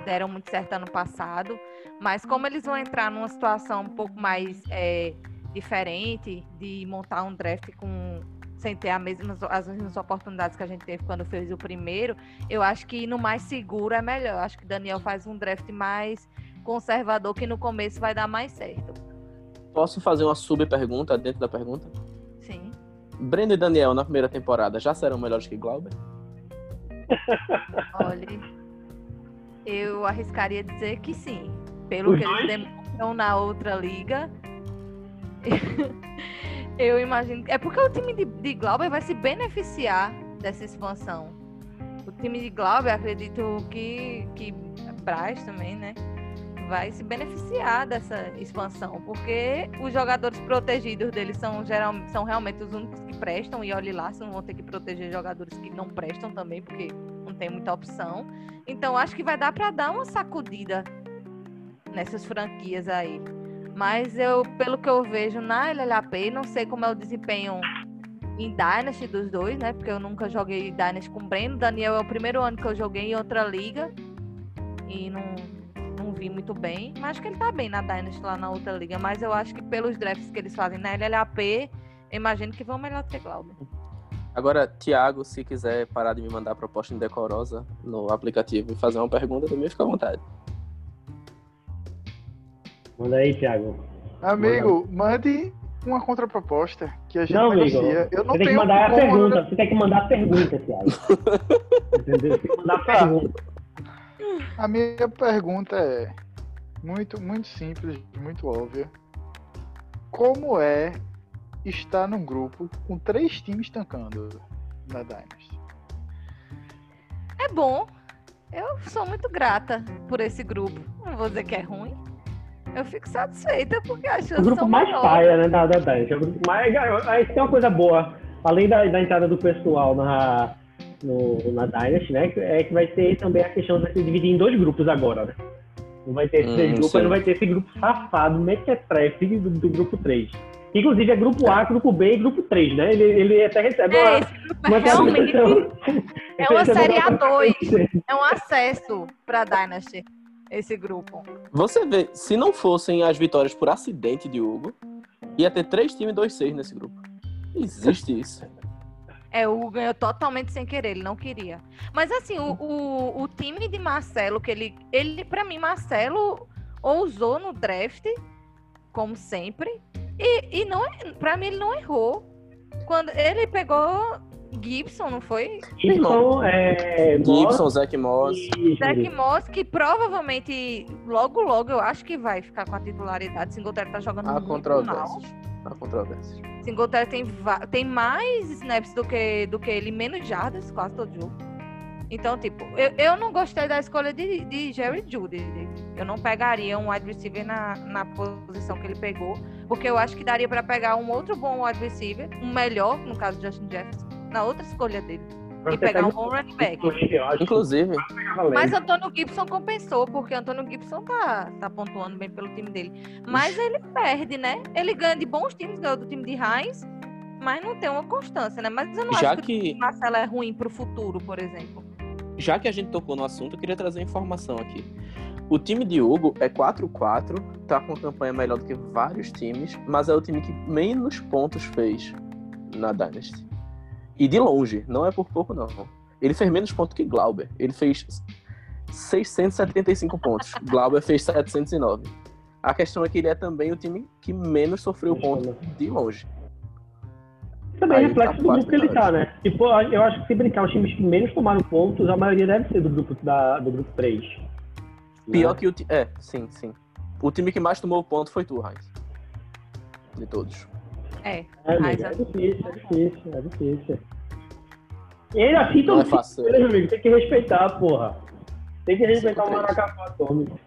Deram muito certo ano passado. Mas como eles vão entrar numa situação um pouco mais é, diferente de montar um draft com sem ter a mesma, as mesmas oportunidades que a gente teve quando fez o primeiro, eu acho que no mais seguro é melhor. Eu acho que Daniel faz um draft mais conservador que no começo vai dar mais certo. Posso fazer uma sub-pergunta dentro da pergunta? Sim. Breno e Daniel na primeira temporada já serão melhores que Glauber? Olha, eu arriscaria dizer que sim. Pelo Os que eles dois? demonstram na outra liga. eu imagino. É porque o time de, de Glauber vai se beneficiar dessa expansão. O time de Glauber, acredito que, que Braz também, né? Vai se beneficiar dessa expansão, porque os jogadores protegidos deles são, geral, são realmente os únicos que prestam, e olhe lá, se não vão ter que proteger jogadores que não prestam também, porque não tem muita opção. Então acho que vai dar para dar uma sacudida nessas franquias aí. Mas eu, pelo que eu vejo na LLAP, não sei como é o desempenho em Dynasty dos dois, né? Porque eu nunca joguei Dynasty com o Breno. Daniel é o primeiro ano que eu joguei em outra liga e não, não vi muito bem. Mas acho que ele tá bem na Dynasty lá na outra liga. Mas eu acho que pelos drafts que eles fazem na LLAP, imagino que vão melhor que Glauber. Agora, Thiago, se quiser parar de me mandar proposta indecorosa no aplicativo e fazer uma pergunta, também fica à vontade. Manda aí, Thiago. Amigo, mande uma contraproposta que a gente Não, amigo. Eu não Você tem que tenho mandar a pergunta. Você tem que mandar a pergunta, Thiago. Entendeu? Você tem que mandar a Tá. pergunta. A minha pergunta é muito, muito simples, muito óbvia. Como é estar num grupo com três times tancando na Dynasty? É bom. Eu sou muito grata por esse grupo. Não vou dizer que é ruim. Eu fico satisfeita porque as O chances grupo são mais maiores. paia, né, da, da Dynasty. É o grupo mais... Aí tem uma coisa boa. Além da, da entrada do pessoal na, no, na Dynasty, né? É que vai ter também a questão de se dividir em dois grupos agora, né? Não vai ter esses Hum, grupos, não vai ter esse grupo safado, mequetrefe do, do grupo 3. Inclusive é grupo A, grupo B e grupo 3, né? Ele, ele até recebe É, uma, esse grupo uma é realmente é uma série uma- A2. É um acesso pra Dynasty, esse grupo. Você vê, se não fossem as vitórias por acidente de Hugo, ia ter três times 2-6 nesse grupo. Existe isso. É, o Hugo ganhou totalmente sem querer, ele não queria. Mas assim, o, o, o time de Marcelo, que ele, ele para mim, Marcelo ousou no draft, como sempre, e, e não, para mim ele não errou. Quando ele pegou Gibson, não foi? Gibson, é, Gibson, Zach Moss. e Zach Moss, que provavelmente logo, logo eu acho que vai ficar com a titularidade. Singletary tá jogando Há muito mal. Há controvérsias. Singletary tem, tem mais snaps do que, do que ele, menos jardas, quase todo jogo. Então, tipo, eu, eu não gostei da escolha de, de Jerry Judy. Eu não pegaria um wide receiver na, na posição que ele pegou, porque eu acho que daria pra pegar um outro bom wide receiver, um melhor, no caso de Justin Jefferson, na outra escolha dele. E pegar um bom running back. Inclusive. Mas Antônio Gibson compensou, porque Antônio Gibson tá, tá pontuando bem pelo time dele. Mas ele perde, né? Ele ganha de bons times, ganhou do time de Heinz, mas não tem uma constância, né? Mas eu não Já acho que, que- o Marcelo é ruim pro futuro, por exemplo. já que a gente tocou no assunto, eu queria trazer informação aqui. O time de Hugo é 4-4, tá com uma campanha melhor do que vários times, mas é o time que menos pontos fez na Dynasty. E de longe, não é por pouco não. Ele fez menos pontos que Glauber. Ele fez 675 pontos. Glauber fez 709. A questão é que ele é também o time que menos sofreu ponto de longe. Também Aí reflexo tá do grupo que ele tá, né? Tipo, eu acho que se brincar os times que menos tomaram pontos, a maioria deve ser do grupo, da, do grupo 3. Pior né? que o time. É, sim, sim. O time que mais tomou ponto foi tu, Heinz. De todos. É, É, amigo, é eu- difícil, é difícil, é difícil. E ainda assim, é todo fácil. mundo, meu amigo, tem que respeitar, porra. Tem que respeitar o. Maracapá atômico.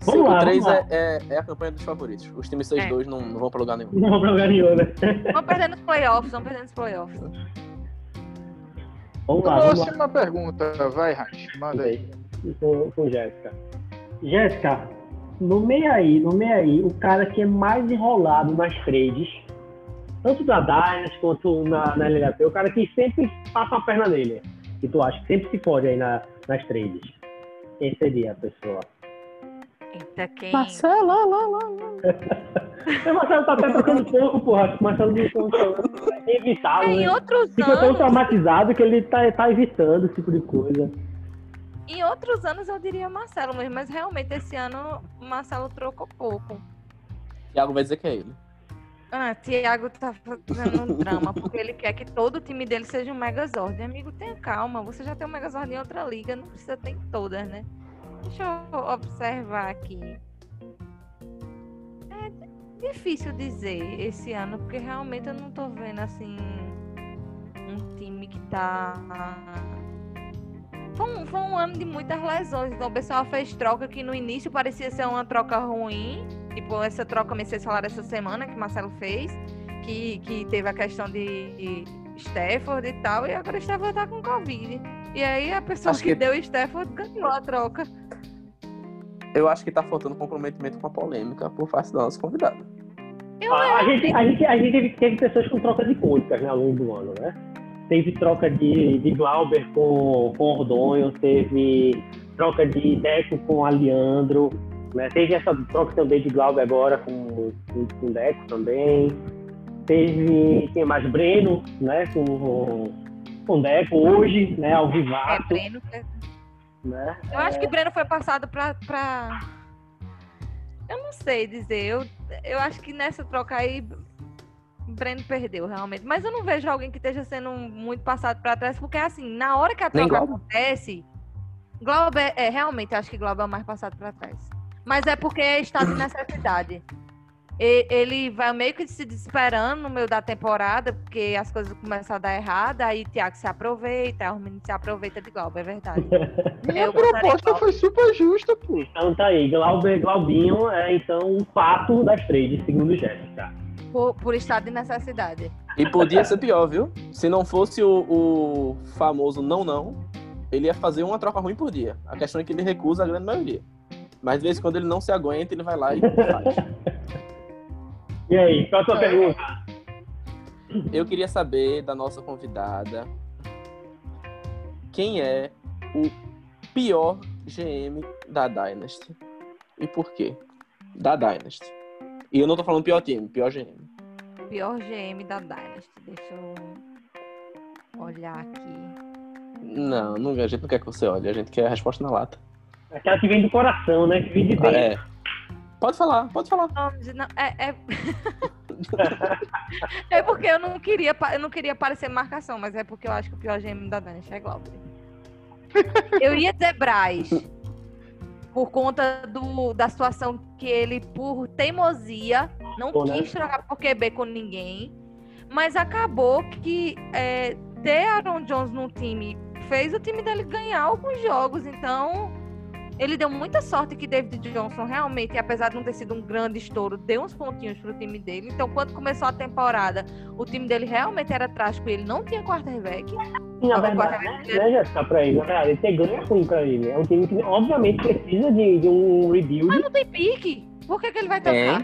Vamos lá, 5-3 vamos lá. é, é, é a campanha dos favoritos. Os times 6-2 não, não vão pra lugar nenhum. Não vou pra lugar nenhum, né? vamos perdendo os playoffs, vamos perdendo os playoffs. Vamos lá, vamos lá. Próxima pergunta, vai, Hans, manda aí. com, com Jéssica. Jéssica, no meio aí, no meio aí, o cara que é mais enrolado nas trades, tanto da Dynasty quanto na, na LHP, o cara que sempre passa a perna nele, que tu acha que sempre se fode aí na, nas trades. Quem seria a pessoa? Eita, quem? Marcelo, lá, lá, lá. O Marcelo tá até trocando pouco, porra. O Marcelo não é evitado, Em né? outros Ficou tão traumatizado que ele tá, tá evitando esse tipo de coisa. Em outros anos eu diria Marcelo mesmo, mas realmente esse ano o Marcelo trocou pouco. Thiago vai dizer que é ele. Ah, Thiago tá fazendo um drama, porque ele quer que todo o time dele seja um Megazord. Amigo, tenha calma, você já tem um Megazord em outra liga, não precisa ter em todas, né? Deixa eu observar aqui. É difícil dizer esse ano, porque realmente eu não tô vendo assim um time que tá. Foi um, foi um ano de muitas lesões, então o pessoal fez troca que no início parecia ser uma troca ruim, Tipo, essa troca comecei a falar essa semana que o Marcelo fez, que, que teve a questão de Stafford e tal, e agora o Stafford tá com Covid. E aí a pessoa Acho que, que- deu o Stafford ganhou a troca. Eu acho que tá faltando comprometimento com a polêmica por parte da nossa convidada. A, a gente, a, gente, a gente teve, teve pessoas com trocas icônicas né, ao longo do ano, né? Teve troca de, de Glauber com, com Ordonho, teve troca de Deco com Aliandro, né? Teve essa troca também de Glauber agora com, com, com Deco também. Teve quem mais? Breno, né? Com, com Deco hoje, né? Ao É, vivato, Breno. né? Eu acho que Breno foi passado pra, pra. Eu não sei dizer. Eu, eu acho que nessa troca aí. Breno perdeu, realmente. Mas eu não vejo alguém que esteja sendo muito passado pra trás, porque assim, na hora que a troca acontece, Glauber, é, realmente, eu acho que Glauber é o mais passado pra trás. Mas é porque é estado de necessidade. E- Ele vai meio que se desesperando no meio da temporada, porque as coisas começam a dar errado, aí Thiago se aproveita, o menino se aproveita de Glauber, é verdade. Minha Eu proposta foi super justa, pô. Então tá aí, Glauber, Glaubinho é então o pato das trades, segundo Jéssica. Por, por estado de necessidade. E podia ser pior, viu? Se não fosse o, o famoso não não, ele ia fazer uma troca ruim por dia. A questão é que ele recusa a grande maioria. Mas de vez em quando ele não se aguenta, ele vai lá e faz. E aí, qual a sua É. pergunta? Eu queria saber da nossa convidada quem é o pior GM da Dynasty e por quê? Da Dynasty. E eu não tô falando pior time, pior GM. Pior GM da Dynasty. Deixa eu olhar aqui. Não, não, a gente não quer que você olhe, a gente quer a resposta na lata. Aquela que vem do coração, né? Que vem de Ah, dentro. é. Pode falar, pode falar. Não, não, é, é... é porque eu não queria eu não queria parecer marcação, mas é porque eu acho que o pior GM da Dynasty é Glauber. Eu ia dizer Braz. Por conta do, da situação que ele, por teimosia, não Pô, né? quis trocar por QB com ninguém. Mas acabou que é, ter Aaron Jones no time fez o time dele ganhar alguns jogos. Então, ele deu muita sorte que David Johnson realmente, apesar de não ter sido um grande estouro, deu uns pontinhos pro time dele. Então, quando começou a temporada, o time dele realmente era trágico e ele não tinha quarterback. E, na Não, verdade, né, quarterback né, Jéssica, pra ele, na verdade, ele ter ganho é ruim pra ele. É um time que, obviamente, precisa de, de um rebuild. Mas não tem pique. Por que, que ele vai trocar?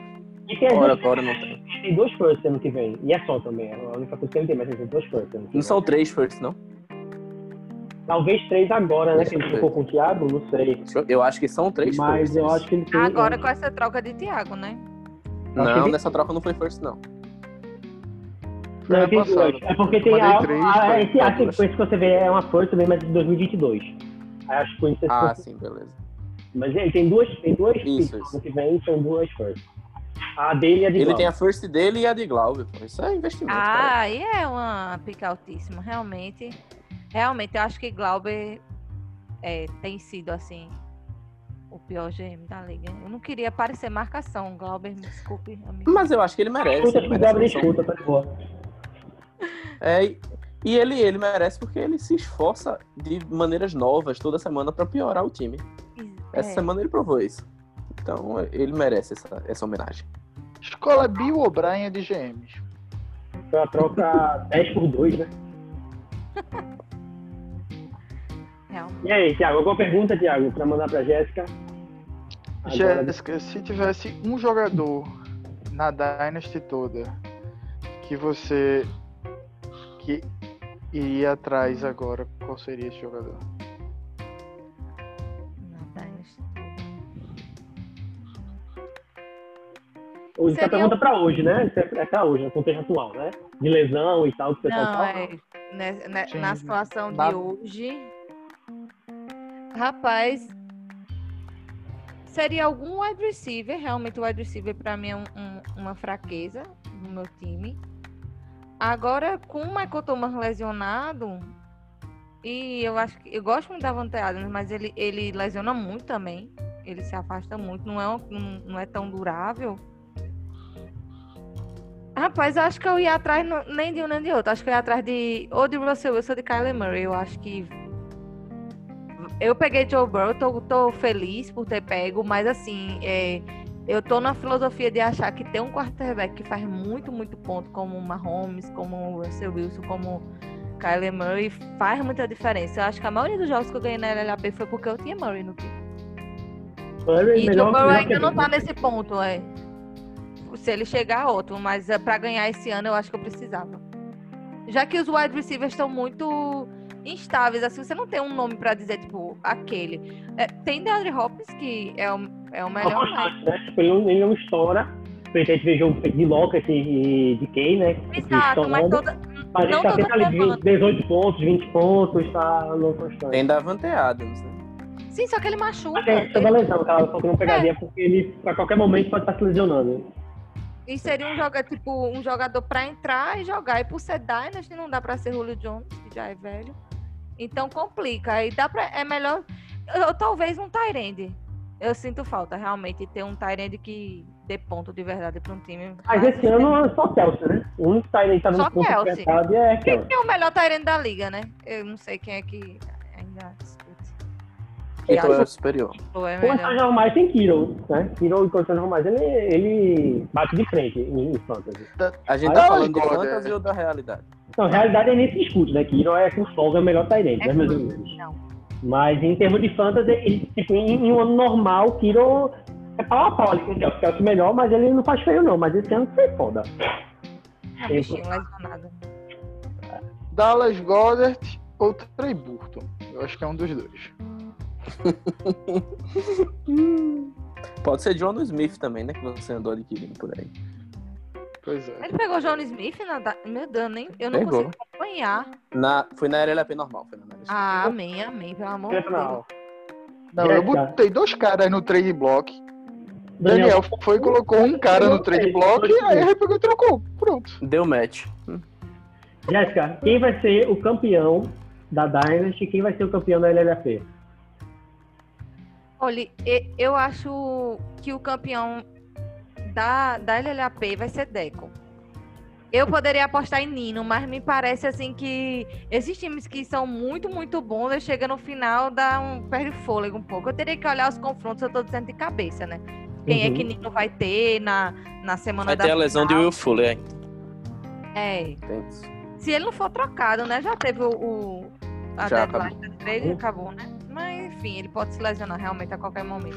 E tem, as Ora, duas- agora não tem. tem dois firsts ano que vem. E é só também. É a única coisa que ele tem, mas tem dois firsts Não são três first, não? Talvez três agora, né? Que ele ficou com o Thiago, não sei. Eu acho que são três Mas eu acho que ele tem. Agora com essa troca de Thiago, né? Não, que- nessa troca não foi first, não. Foi Não, tem duas. É porque tem Mandei a, três, a, foi. esse, a Foi sequência que você vê é uma first também, mas de 2022. Aí acho que por isso Ah, sim, beleza. Mas ele tem duas, tem duas Isso, isso. que vem, são duas first. A dele e a de Ele Glauber. tem a first dele e a de Glauber. pô. Isso é investimento. Ah, cara. aí é uma pica altíssima, realmente. Realmente, eu acho que Glauber é, tem sido, assim, o pior GM da liga. Eu não queria parecer marcação, Glauber, me desculpe, amigo. Mas eu acho que ele merece. Escuta Ele merece escuta, tá de boa. É, e- ele, ele merece porque ele se esforça de maneiras novas toda semana pra piorar o time. Essa É. semana ele provou isso. Então ele merece essa, essa homenagem. Escola Bill O'Brien de GMs. Foi uma troca 10 por 2, né? Realmente. E aí, Thiago, alguma pergunta, Thiago, pra mandar pra Jéssica? Jéssica, se tivesse um jogador na Dynasty toda que você que iria atrás agora, qual seria esse jogador? Não, Dynasty. É Seria pergunta pra hoje, né? É é pra hoje, no contexto atual, né? De lesão e tal, que pessoal Não, fala. é. né, né, na sim. situação de Na- hoje. Rapaz. Seria algum wide receiver. Realmente, o wide receiver pra mim é um- um- uma fraqueza no meu time. Agora, com o Michael Thomas lesionado. E eu acho que. Eu gosto muito da Vante Adams, mas ele, ele lesiona muito também. Ele se afasta muito. Não é, um- não é tão durável. Rapaz, eu acho que eu ia atrás no- nem de um nem de outro. Acho que eu ia atrás de ou de Russell Wilson ou de Kyler Murray. Eu acho que. Eu peguei Joe Burrow, tô, tô feliz por ter pego, mas assim, é, eu tô na filosofia de achar que ter um quarterback que faz muito, muito ponto, como o Mahomes, como o Russell Wilson, como o Kyler Murray, faz muita diferença. Eu acho que a maioria dos jogos que eu ganhei na LLAP foi porque eu tinha Murray no time. Murray, E melhor- Joe Burrow ainda que não tá nesse ponto, é. Se ele chegar, ótimo, mas é, pra ganhar esse ano eu acho que eu precisava. Já que os wide receivers estão muito instáveis, assim, você não tem um nome pra dizer, tipo, aquele. É, tem DeAndre Hopkins, que é o, é o melhor, mas... constante, né? Tipo, ele não, ele não estoura. A gente vê jogo de Locas e de Kay, né? Exato, mas toda. Mas ele não tá sempre ali de comando. 20, 18 pontos, 20 pontos, tá no constante. Tem Davante Adams, né? Sim, só que ele machuca. Mas tem toda Ele- lesão, cara, só que não pegaria porque ele, a qualquer momento, pode estar se lesionando. E seria um jogador, tipo, um jogador pra entrar e jogar. E por ser Dynasty, não dá pra ser Julio Jones, que já é velho. Então complica. Aí dá pra. É melhor. Eu, talvez um Tyrande. Eu sinto falta, realmente, ter um Tyrande que dê ponto de verdade pra um time. Mas esse ano é só Kelsey, né? O único que tá tá no Só ponto Kelsey. apertado é Quem Kelsey. que é o melhor Tyrande da liga, né? Eu não sei quem é que ainda discute. Que É, é o superior. É melhor. as normais tem Kiro, né? Kiro e condições normais, ele, ele bate de frente em, em fantasy. A gente Aí tá falando de fantasy é. ou da realidade? Então, na realidade é nesse escudo, né? Kiro é com folga o melhor Tyrande, É né, meus fantasy, amigos? não. Mas em termos de fantasy, ele, tipo, em, em um ano normal, Kiro é pau a pau ali com o Kelsey. Melhor, mas ele não faz feio não, mas esse ano foi foda. É um bichinho lesionado. Dallas Goddard ou Trey Burton? Eu acho que é um dos dois. Pode ser John Smith também, né? Que você andou adquirindo por aí. Pois é. Ele pegou o John Smith na. da- Meu Deus, nem, eu não Pegou. consigo acompanhar. Na, foi na LLAP normal, foi na LLAP. Ah, amém, amém, pelo amor de Deus. Não. Eu botei dois caras no trade block. Daniel foi e colocou um cara no trade block e aí ele pegou e trocou. Pronto. Deu match. Jéssica, quem vai ser o campeão da Dynasty e quem vai ser o campeão da LLAP? Olha, eu acho que o campeão da, da LLAP vai ser Deco. Eu poderia apostar em Nino, mas me parece assim que esses times que são muito, muito bons, chega no final, dá um perde fôlego um pouco. Eu teria que olhar os confrontos, eu tô dizendo de cabeça, né? Quem é Uhum. que Nino vai ter na, na semana Vai da ter a lesão de. Will Fuller ainda. É, isso. se ele não for trocado, né? Já teve o, o- a Já deadline da trade acabou, né? Mas enfim, ele pode se lesionar realmente a qualquer momento.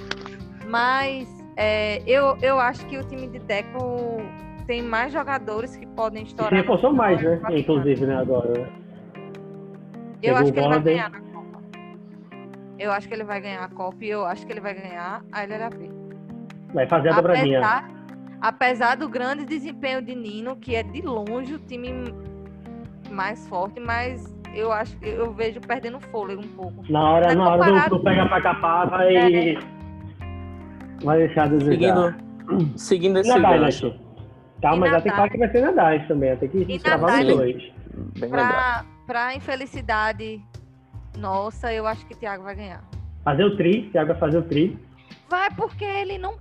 Mas é, eu, eu acho que o time de Deco tem mais jogadores que podem Se estourar. reforçou no mais, né? Inclusive, né, agora. né? Eu acho que ele vai ganhar na Copa. Eu acho que ele vai ganhar a Copa e eu acho que ele vai ganhar a LLAP. Vai fazer a dobradinha. Apesar, apesar do grande desempenho de Nino, que é de longe o time mais forte, mas eu acho que eu vejo perdendo fôlego um pouco. Na hora, na hora do, do pega pra capar, vai. É. Vai deixar de desejar. Seguindo, seguindo esse na gancho, Dynasty. Tá, E mas já tem claro que vai ser na Dynasty também. Tem que na travar os dois. bem lembrado. Pra, pra infelicidade nossa, eu acho que o Thiago vai ganhar. Fazer o tri, Thiago vai fazer o tri. Vai porque ele não-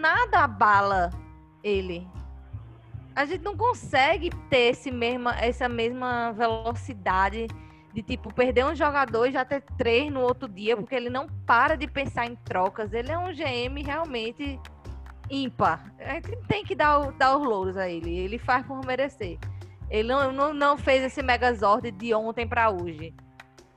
Nada abala ele. A gente não consegue ter esse mesma, essa mesma velocidade de tipo perder um jogador e já ter três no outro dia, porque ele não para de pensar em trocas. Ele é um GM realmente ímpar. A gente tem que dar, dar os louros a ele. Ele faz por merecer. Ele não, não, não fez esse Megazord de ontem para hoje.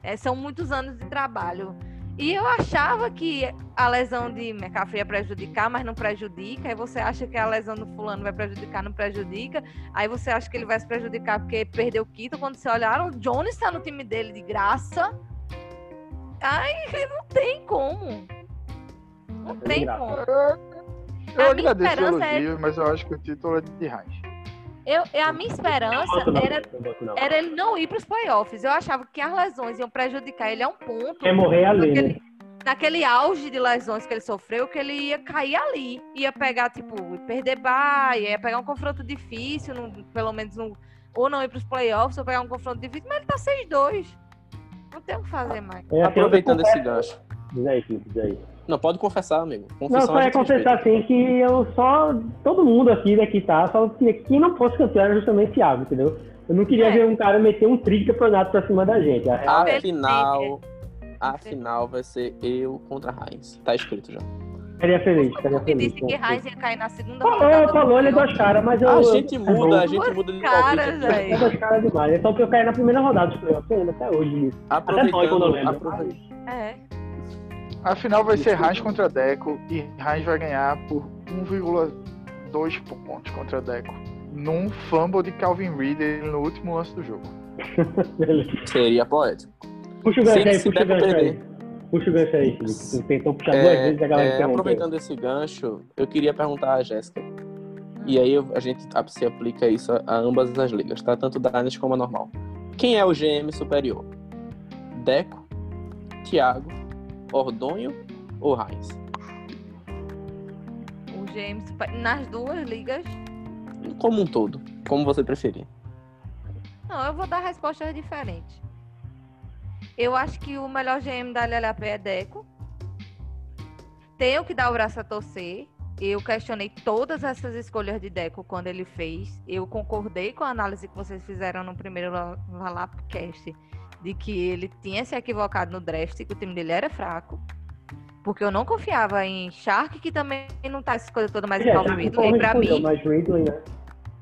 É, são muitos anos de trabalho. E eu achava que a lesão de McCaffrey ia prejudicar, mas não prejudica. Aí você acha que a lesão do fulano vai prejudicar, não prejudica. Aí você acha que ele vai se prejudicar porque perdeu o Quito. Quando você olhar, o Jones está no time dele de graça. Ai, não tem como. Não de tem como. Eu A minha agradeço o é- elogio, mas eu acho que o título é de Heinz. Eu, eu- a minha esperança era, não boto não. era ele não ir para os playoffs. Eu achava que as lesões iam prejudicar ele a um ponto. Quer morrer ali, né? naquele, auge de lesões que ele sofreu, que ele ia cair ali. Ia pegar, tipo, perder baia, ia pegar um confronto difícil, no- pelo menos no, ou não ir para os playoffs, ou pegar um confronto difícil, mas ele tá 6-2. Não tem o que fazer mais. É, Aproveitando esse gancho. Diz aí, Felipe, diz aí. Não, pode confessar, amigo. Não, Confissão só a é confessar respeita. assim que eu só. Todo mundo aqui daqui tá, só que quem não fosse campeão era justamente o Thiago, entendeu? Eu não queria É. ver um cara meter um tri de campeonato pra cima da gente. A real é Afinal, afinal vai ser eu contra Heinz. Tá escrito já. Ficaria feliz, Porque feliz. disse que Heinz ia cair na segunda Falou, rodada. falou, ele é duas caras, mas eu. A gente eu- muda, a gente muda de caras, palpite. velho. É caras demais. É só que eu caí na primeira rodada dos playoffs, até hoje. Até dói quando eu lembro. É. A final vai ser Heinz contra Deco e Heinz vai ganhar por 1,2 pontos contra Deco. Num fumble de Calvin Ridley no último lance do jogo. Seria poético. Puxa o gancho aí, puxa o gancho aí. Puxa o gancho aí, Felipe. Tentou puxar duas É, vezes e a galera é, aproveitando esse gancho, eu queria perguntar a Jéssica. E aí eu- a gente se aplica isso a, a ambas as ligas, tá? Tanto Dynasty como a normal. Quem é o GM superior? Deco, Thiago, Ordonho ou Heinz? O super- nas duas ligas. Como um todo, como você preferir. Não, eu vou dar respostas diferentes. Eu acho que o melhor GM da LLAP é Deco. Tenho que dar o braço a torcer. Eu questionei todas essas escolhas de Deco quando ele fez. Eu concordei com a análise que vocês fizeram no primeiro La- Lalapcast de que ele tinha se equivocado no draft, que o time dele era fraco. Porque eu não confiava em Shark, que também não tá essa coisa toda mais em É, Ridley. falou, Pra mim, Mas Ridley, né?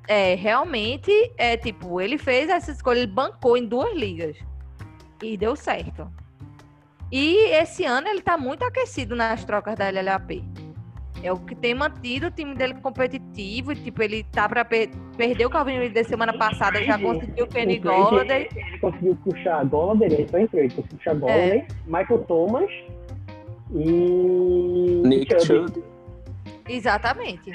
é, realmente, é tipo, ele fez essa escolha, ele bancou em duas ligas. E deu certo. E esse ano ele tá muito aquecido nas trocas da LLAP. É o que tem mantido o time dele competitivo. E, tipo, ele tá pra per perder o Calvin Ridley semana passada, já conseguiu o Kenny Golladay. Ele conseguiu puxar Golladay, ele entrou em trade, conseguiu puxar Golladay, Michael Thomas e... Nick Chubb. Exatamente.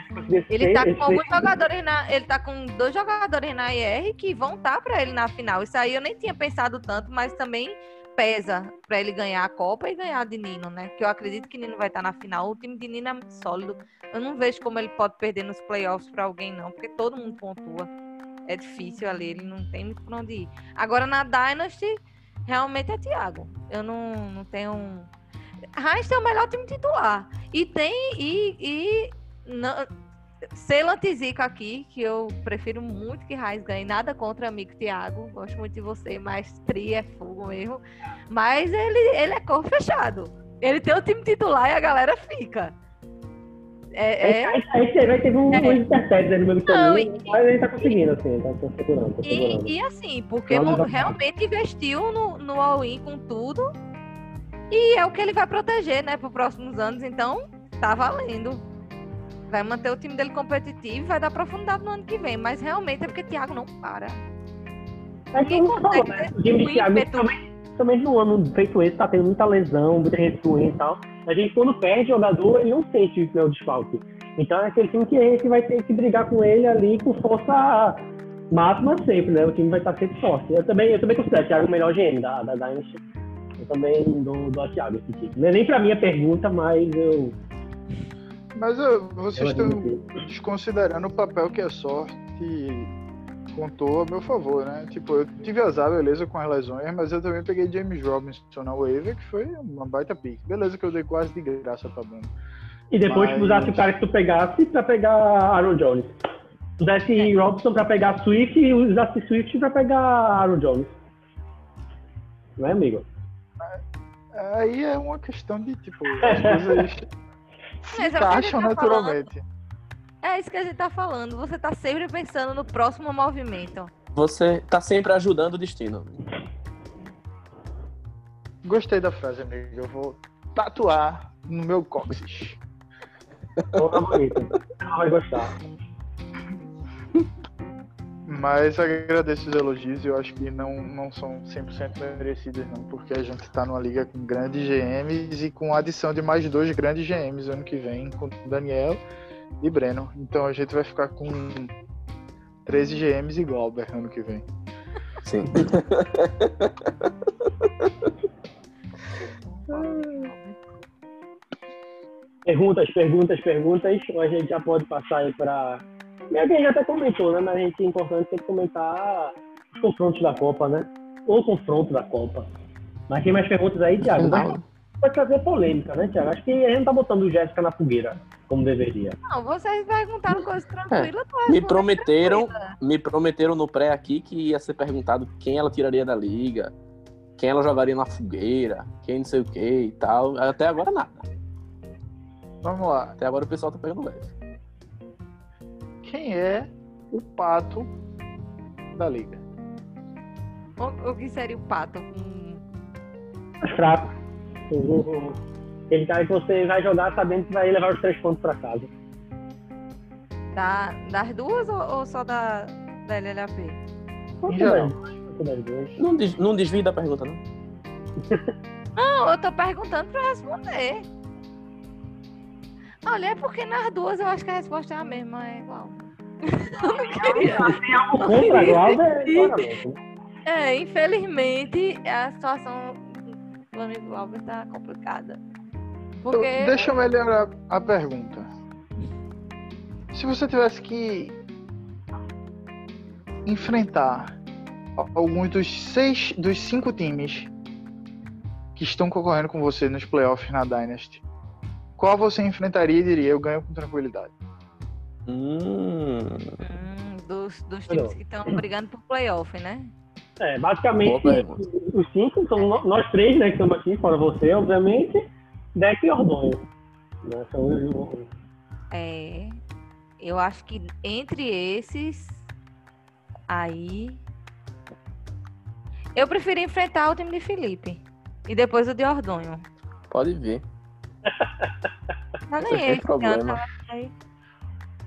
Ele tá com alguns jogadores na. Ele tá com dois jogadores na IR que vão estar pra ele na final. Isso aí eu nem tinha pensado tanto, mas também pesa pra ele ganhar a Copa e ganhar de Nino, né? Que eu acredito que Nino vai estar na final. O time de Nino é muito sólido. Eu não vejo como ele pode perder nos playoffs pra alguém, não, porque todo mundo pontua. É difícil ali, ele não tem muito pra onde ir. Agora na Dynasty, realmente é Thiago. Eu não, não tenho. Heinz é o melhor time titular. E tem. E, e não, Celant e aqui, que eu prefiro muito que Raiz ganhe. Nada contra o amigo Thiago. Gosto muito de você, mas Tri é fogo mesmo. Mas ele, ele é cor fechado. Ele tem o time titular e a galera fica. É, é- Aí, aí, aí vai ter um, É. uns no meio do Não, caminho, e- mas ele tá conseguindo, assim, tá, tá segurando, tá segurando. E, e assim, porque mo- dar- realmente investiu no, no all-in com tudo. E é o que ele vai proteger, né, para os próximos anos. Então, tá valendo. Vai manter o time dele competitivo e vai dar profundidade no ano que vem. Mas realmente é porque Thiago não para. Mas Ninguém consegue né? O time de Thiago, também, também no ano feito esse, tá tendo muita lesão, muita restrição e tal. A gente, quando perde jogador, ele não sente né, o desfalque. Então é aquele time que a gente vai ter que brigar com ele ali com força máxima sempre, né? O time vai estar sempre forte. Eu também, eu também considero o Thiago o melhor GM da, da Dynasty. Eu também dou, dou a Thiago esse título. Não é nem pra mim a pergunta, mas eu. Mas eu, vocês estão desconsiderando o papel que a sorte contou a meu favor, né? Tipo, eu tive azar, beleza, com as lesões, mas eu também peguei James Robinson na waiver, que foi uma baita pick. Beleza que eu dei quase de graça pra Bruno. E depois mas... tu usasse o cara que tu pegasse pra pegar Aaron Jones. Tu desse é. Robinson pra pegar Swift e usasse Swift pra pegar Aaron Jones. Não é, amigo? Aí é uma questão de, tipo, as coisas se é encaixam tá naturalmente. Falando. É isso que a gente tá falando. Você tá sempre pensando no próximo movimento. Você tá sempre ajudando o destino. Gostei da frase, amigo. Eu vou tatuar no meu cóccix. Boa, bonita. Vai gostar. Mas agradeço os elogios e eu acho que não, não são 100% merecidos, não, porque a gente está numa liga com grandes GMs e com a adição de mais dois grandes GMs ano que vem, com Daniel e Breno. Então a gente vai ficar com 13 GMs e Glauber ano que vem. Sim. perguntas, perguntas, perguntas. A gente já pode passar aí para Meio que a gente até comentou, né? Mas a gente é importante sempre comentar os confrontos da Copa, né? Ou o confronto da Copa. Mas tem mais perguntas aí, Thiago? Mas pode trazer polêmica, né, Thiago? Acho que a gente não tá botando o Jéssica na fogueira, como deveria. Não, vocês perguntaram coisas tranquilas. É. Me prometeram, me prometeram no pré aqui que ia ser perguntado quem ela tiraria da liga, quem ela jogaria na fogueira, quem não sei o que e tal. Até agora nada. Vamos lá. Até agora o pessoal tá pegando leve quem é o pato da liga. O, o que seria o pato? Hum. Fraco. Aquele cara que você vai jogar sabendo que vai levar os três pontos para casa. Da, das duas ou, ou só da, da LLAP? Não, des, não desvie da pergunta, não. não, eu tô perguntando para responder. Olha, é porque nas duas eu acho que a resposta é a mesma, é igual. Eu não queria. Tem algo contra Glauber? É, infelizmente a situação do Flamengo Glauber tá complicada. Porque... Deixa eu melhorar a pergunta. Se você tivesse que enfrentar alguns dos seis, dos cinco times que estão concorrendo com você nos playoffs na Dynasty, qual você enfrentaria e diria eu ganho com tranquilidade? Hum. Hum, dos, dos times que estão brigando por playoff, né? É, basicamente, os cinco são nós três, né, que estamos aqui, fora você, obviamente, Deck e Ordonho. Né, são os... É, eu acho que entre esses, aí, eu prefiro enfrentar o time de Felipe e depois o de Ordonho. Pode ver. Não ganhei problema. Ano,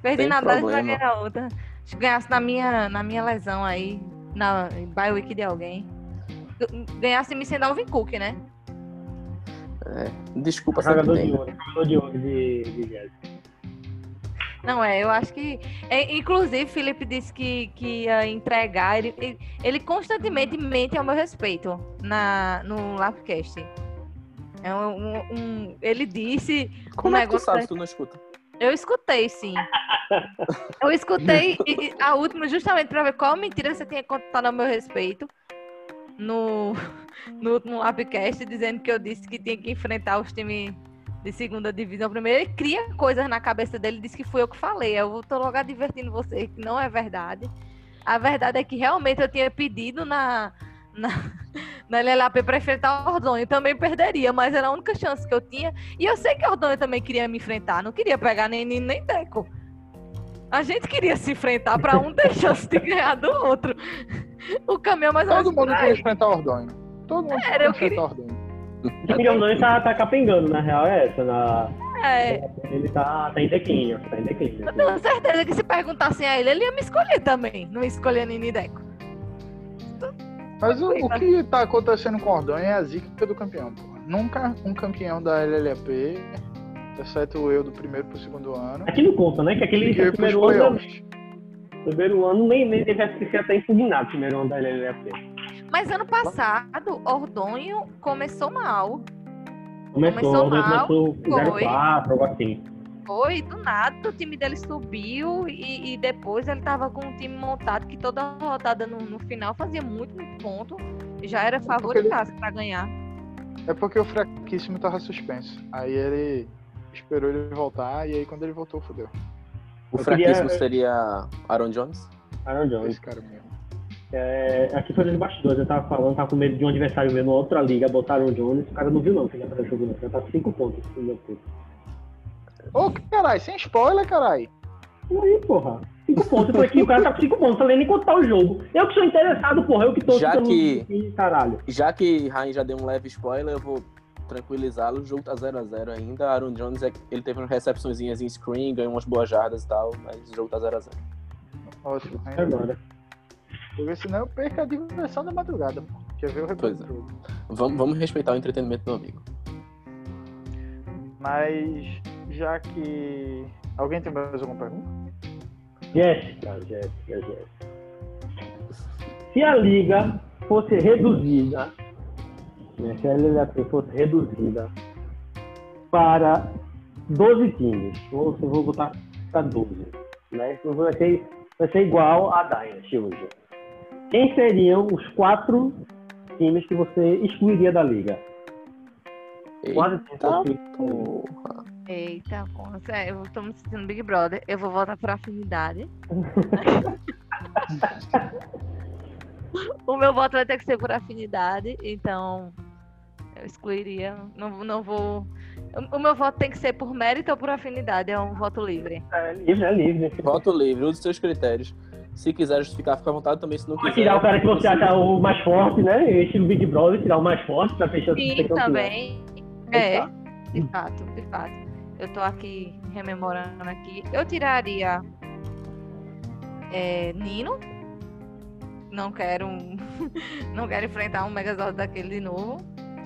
Perdi Tem na base vai ganhar outra. Se ganhasse na minha, na minha lesão aí, na bye week de alguém. Ganhasse me sem Alvin Cook, né? É, desculpa, jogador de ouro, jogador de ouro de, de Não, é, eu acho que. É, inclusive, Felipe disse que, que ia entregar. Ele, ele, ele constantemente mente ao meu respeito na, no Lapcast. É um, um, um, ele disse. Como um é que tu sabe se tu não escuta? Eu escutei, sim. Eu escutei a última justamente para ver qual mentira você tinha contado ao meu respeito no, no último Lapcast, dizendo que eu disse que tinha que enfrentar os times de segunda divisão primeiro. Ele cria coisas na cabeça dele, disse que fui eu que falei. Eu tô logo advertindo você que não é verdade. A verdade é que realmente eu tinha pedido na, na, na LLAP para enfrentar o Ordonho. Eu também perderia, mas era a única chance que eu tinha. E eu sei que o Ordonho também queria me enfrentar. Não queria pegar nem Nino nem Deco. A gente queria se enfrentar para um ter chance de ganhar do outro. O caminhão mais Todo mundo queria enfrentar o Ordonho. Todo mundo Era, queria enfrentar o Ordonho. O Ordonho tá, tá capengando, na real é essa. Na... É. Ele tá, tá em declínio, tá em declínio. Eu tenho certeza que se perguntassem a ele, ele ia me escolher também. Não escolher Nini Deco. Mas o, o que tá acontecendo com o Ordonho é a zica do campeão, pô. Nunca um campeão da LLAP, exceto eu do primeiro pro segundo ano. Aqui não conta, né? Que aquele primeiro ano. Primeiro ano nem, nem teve que ser até impugnado primeiro ano da LLAP. Mas ano passado, Ordonho começou mal. Começou, começou mal. Começou 04, algo assim. Foi, do nada o time dele subiu e, e depois ele tava com um time montado que toda rodada no, no final fazia muito, muito ponto. Já era favoritaço ele... para ganhar. É porque o fraquíssimo tava suspenso. Aí ele esperou ele voltar e aí quando ele voltou, fodeu. O fraquíssimo queria... seria Aaron Jones? Aaron Jones. Esse cara mesmo. É, aqui foi nos bastidores, eu tava falando, tava com medo de um adversário meu numa outra liga, botaram o Jones, o cara não viu não, que ele já jogou, já tá 5 pontos no meu tempo. Ô, caralho, sem spoiler, caralho. Aí, porra. 5 pontos. Eu falei que o cara tá com 5 pontos, falei nem contar o jogo. Eu que sou interessado, porra, eu que tô já que, caralho. Já que Ryan já deu um leve spoiler, eu vou tranquilizá-lo. O jogo tá 0x0 ainda. Aaron Jones, é, ele teve umas recepçõezinhas em screen, ganhou umas boas jardas e tal, mas o jogo tá 0x0. Ótimo, agora. Porque senão eu perco a diversão da madrugada, pô. Quer ver o retorno é. vamos, vamos respeitar o entretenimento do amigo. Mas já que. Alguém tem mais alguma pergunta? Jéssica, Jéssica, Jéssica. Se a liga fosse reduzida, né, se a liga fosse reduzida para 12 times, ou se eu vou botar para 12, né? Vai ser, vai ser igual a Dynasty hoje. Quem seriam os quatro times que você excluiria da liga? Eita, porra. Eita, porra. Eu tô me sentindo Big Brother. Eu vou voltar por afinidade. o meu voto vai ter que ser por afinidade, então eu excluiria. Não, não vou. O meu voto tem que ser por mérito ou por afinidade? É um voto livre. É livre, é livre. Voto livre, use seus critérios. Se quiser justificar, fica à vontade também. Se não quiser. Tirar o cara que você acha o mais forte, né? Estilo Big Brother, tirar o mais forte pra fechar Sim, também. É, de fato, de fato. Eu tô aqui rememorando aqui. Eu tiraria é, Nino. Não quero, não quero enfrentar um Megazord daquele de novo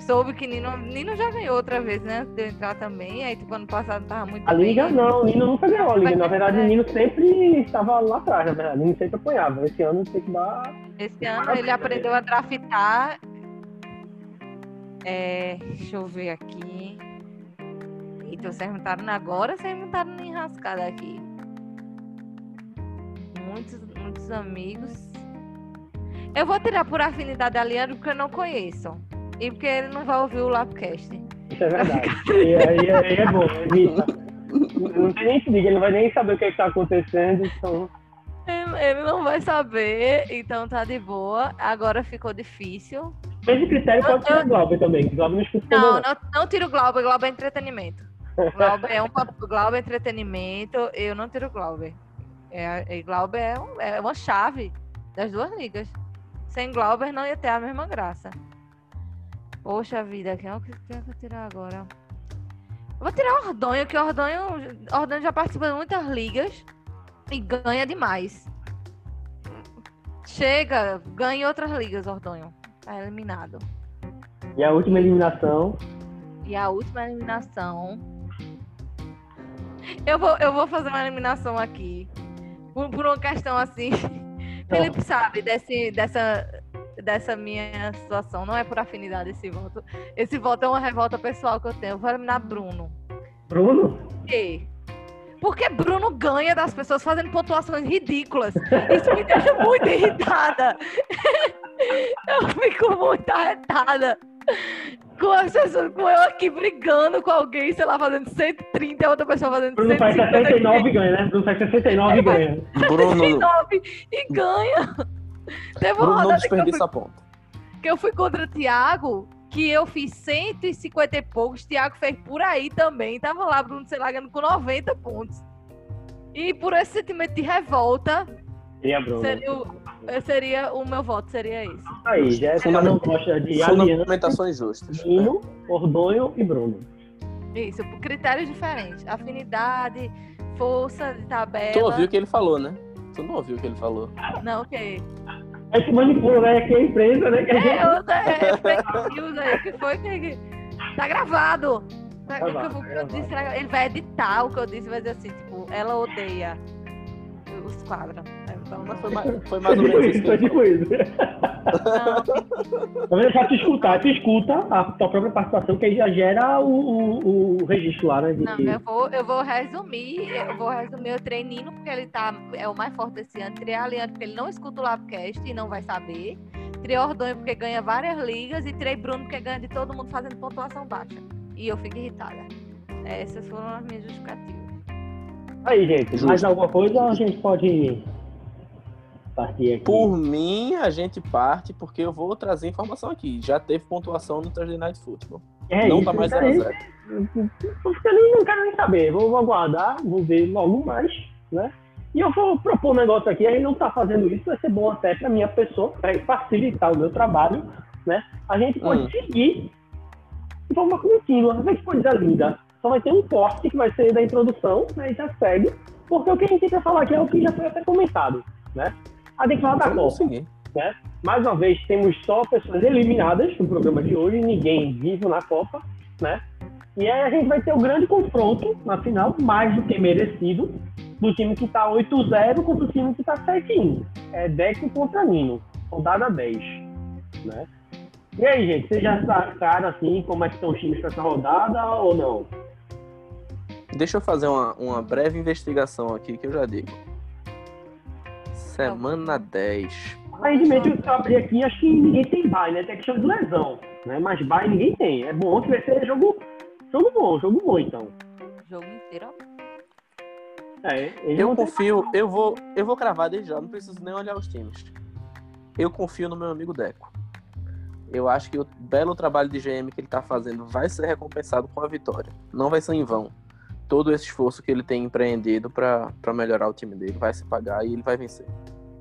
soube que Nino, Nino já ganhou outra vez, né? Antes de eu entrar também. Aí, tipo, ano passado tava muito. A Liga bem. não, Nino nunca ganhou a Liga. Na verdade, o Nino sempre estava lá atrás, na verdade. Nino sempre apanhava. Esse ano tem que dar. Esse ano ele aprendeu a draftar. É, deixa eu ver aqui. Então, vocês montaram agora, vocês montaram na enrascada aqui. Muitos, muitos amigos. Eu vou tirar por afinidade a Leandro porque eu não conheço. E porque ele não vai ouvir o Lapcast. Isso é verdade. e aí, aí é bom, evita. Não tem nem que diga, ele não vai nem saber o que é está acontecendo, então. Ele, não vai saber, então tá de boa. Agora ficou difícil. Esse critério pode ser o Glauber também. Glauber não escuta não, não, não tiro o Glauber, Glauber é entretenimento. Glauber é um Glauber é entretenimento, eu não tiro o Glauber. É, é, Glauber é, um, é uma chave das duas ligas. Sem Glauber não ia ter a mesma graça. Poxa vida, quem é o que eu tirar agora? Eu vou tirar o Ordonho, que o Ordonho, Ordonho já participa de muitas ligas e ganha demais. Chega, ganha outras ligas, Ordonho. Tá eliminado. E a última eliminação? E a última eliminação. Eu vou, eu vou fazer uma eliminação aqui. Por, por uma questão assim. Felipe sabe desse, dessa dessa minha situação. Não é por afinidade esse voto. Esse voto é uma revolta pessoal que eu tenho. Eu vou eliminar Bruno. Bruno? Por quê? Porque Bruno ganha das pessoas fazendo pontuações ridículas. Isso me deixa muito irritada. Eu fico muito arretada com as pessoas, com eu aqui brigando com alguém, sei lá, fazendo 130 e outra pessoa fazendo Bruno 150. Bruno faz 69 e ganha, né? Bruno faz 69 e ganha. Bruno... 69 e ganha. Teve uma Bruno não desperdiça fui, ponto. Que eu fui contra o Thiago, que eu fiz 150 e poucos, Thiago fez por aí também. Tava lá, Bruno, sei lá, ganhando com 90 pontos. E por esse sentimento de revolta, seria o, seria o meu voto, seria isso. Aí, Jéssica não gosta de Fundamentações justas. Nino, Ordonho e Bruno. Isso, por critérios diferentes. Afinidade, força de tabela. Tu ouviu o que ele falou, né? Tu não ouviu o que ele falou? Não, o quê? É que manipula, né? Que é a empresa, né? Que é, eu, é, fake news aí, que foi que. Tá gravado. Tá, tá eu, eu disse, ele vai editar o que eu disse, vai dizer assim, tipo, ela odeia os quadros. Não, mas foi mais, foi mais ou menos isso. Foi tipo isso. Vou deixar tu escutar, tu escuta a tua própria participação, que aí já gera o, o, o registro lá, né? de- não, eu vou, eu vou resumir, eu vou resumir o treinino, porque ele tá, é o mais forte desse ano. Triar Leandro, porque ele não escuta o Labcast e não vai saber. Tirei Ordonho porque ganha várias ligas e tirei Bruno porque ganha de todo mundo fazendo pontuação baixa. E eu fico irritada. Essas foram as minhas justificativas. Aí, gente, mais alguma coisa ou a gente pode partir aqui? Por mim, a gente parte porque eu vou trazer informação aqui. Já teve pontuação no Thursday Night Football. É não isso, tá mais isso 0 a aí. 0 Não quero nem saber. Vou, vou aguardar, vou ver logo mais, né? E eu vou propor um negócio aqui, a gente não tá fazendo isso, vai ser bom até pra minha pessoa, vai facilitar o meu trabalho, né? A gente pode Hum. seguir de forma contínua, vê que coisa linda. Só vai ter um corte que vai ser da introdução, né? E já segue, porque o que a gente vai falar aqui é o que já foi até comentado, né? A fala da Copa. seguir. Mais uma vez, temos só pessoas eliminadas no programa de hoje, ninguém vivo na Copa, né? E aí a gente vai ter o grande confronto na final, mais do que merecido, do time que tá 8-0 contra o time que tá 7-1. É Deco contra Nino, rodada 10, né? E aí, gente, vocês já sacaram assim como é que estão os times para essa rodada ou não? Deixa eu fazer uma, uma breve investigação aqui que eu já digo. Semana 10. Aparentemente, eu abri aqui, acho que ninguém tem bye, né? Tem questão de lesão, né? Mas bye ninguém tem. É bom que vai ser jogo, jogo bom, jogo bom, então. Jogo inteiro. É, Eu confio, eu vou, eu vou cravar desde já, não preciso nem olhar os times. Eu confio no meu amigo Deco. Eu acho que o belo trabalho de GM que ele tá fazendo vai ser recompensado com a vitória. Não vai ser em vão. Todo esse esforço que ele tem empreendido pra pra melhorar o time dele vai se pagar e ele vai vencer.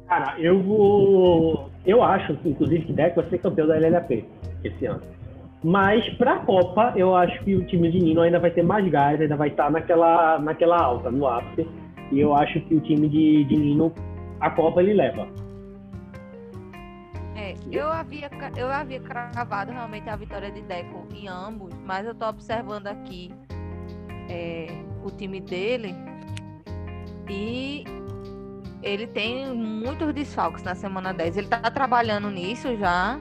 Cara, eu vou. Eu acho, inclusive, que Deco vai ser campeão da LLAP esse ano. Mas pra Copa, eu acho que o time de Nino ainda vai ter mais gás, ainda vai estar naquela, naquela alta, no ápice. E eu acho que o time de, de Nino, a Copa ele leva. É, eu havia, eu havia cravado realmente a vitória de Deco em ambos, mas eu tô observando aqui é, o time dele e ele tem muitos desfalques na semana 10. Ele tá trabalhando nisso já,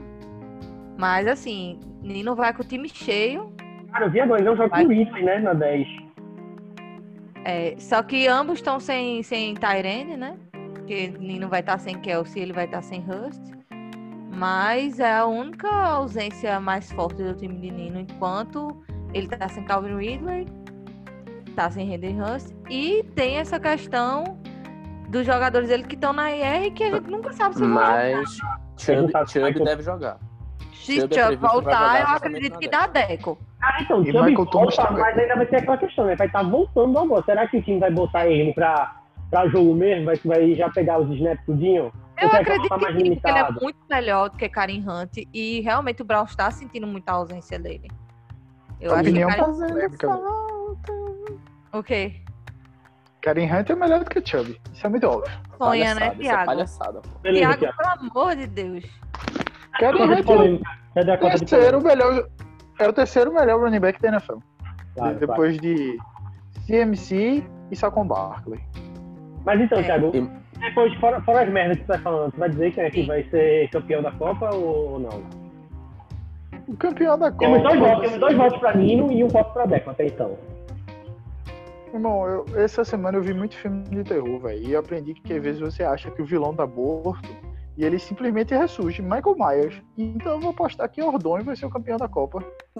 mas assim, Nino vai com o time cheio, Cara, eu vi agora, ele joga com o Ridley, né, na 10. é, só que ambos estão sem, sem Tyrene, né? Porque Nino vai estar sem Kelsey, ele vai estar sem Hurst. Mas é a única ausência mais forte do time de Nino, enquanto ele tá sem Calvin Ridley, tá sem Hayden Hurst, e tem essa questão dos jogadores dele que estão na IR que a gente nunca sabe se Mas Chubb, Ele tá- Chubb deve jogar. Se Chubb é voltar, jogar eu acredito que dá Deco. Ah, então, E Chubb volta, também. mas ainda vai ter aquela questão, né? Vai estar voltando agora. Será que o time vai botar ele pra, pra jogo mesmo? Vai, vai já pegar os snaps tudinho? Eu quer acredito que sim, ele é muito melhor do que Karim Hunt e realmente o Brown está sentindo muita ausência dele. Eu acho que Opinião Karim... polêmica. O quê? Karen Hunt é melhor do que Chubb. Isso é muito óbvio. Sonha, né, isso é Thiago? palhaçada. pô. Beleza, Thiago, Thiago. pelo amor de Deus. Karen Hunt é a o terceiro melhor. É o terceiro melhor running back da NFL. Claro, claro. depois de CMC e Saquon Barkley. Mas então, É. Thiago, depois, fora, fora as merdas que você tá falando, tu vai dizer quem é que vai ser campeão da Copa ou não? O campeão da Copa. Temos dois votos, temos dois votos pra Nino e um voto pra Deco até então. Irmão, eu- essa semana eu vi muito filme de terror, velho. E eu aprendi que às vezes você acha que o vilão tá morto e ele simplesmente ressurge. Michael Myers. Então eu vou apostar que Ordonho vai ser o campeão da Copa.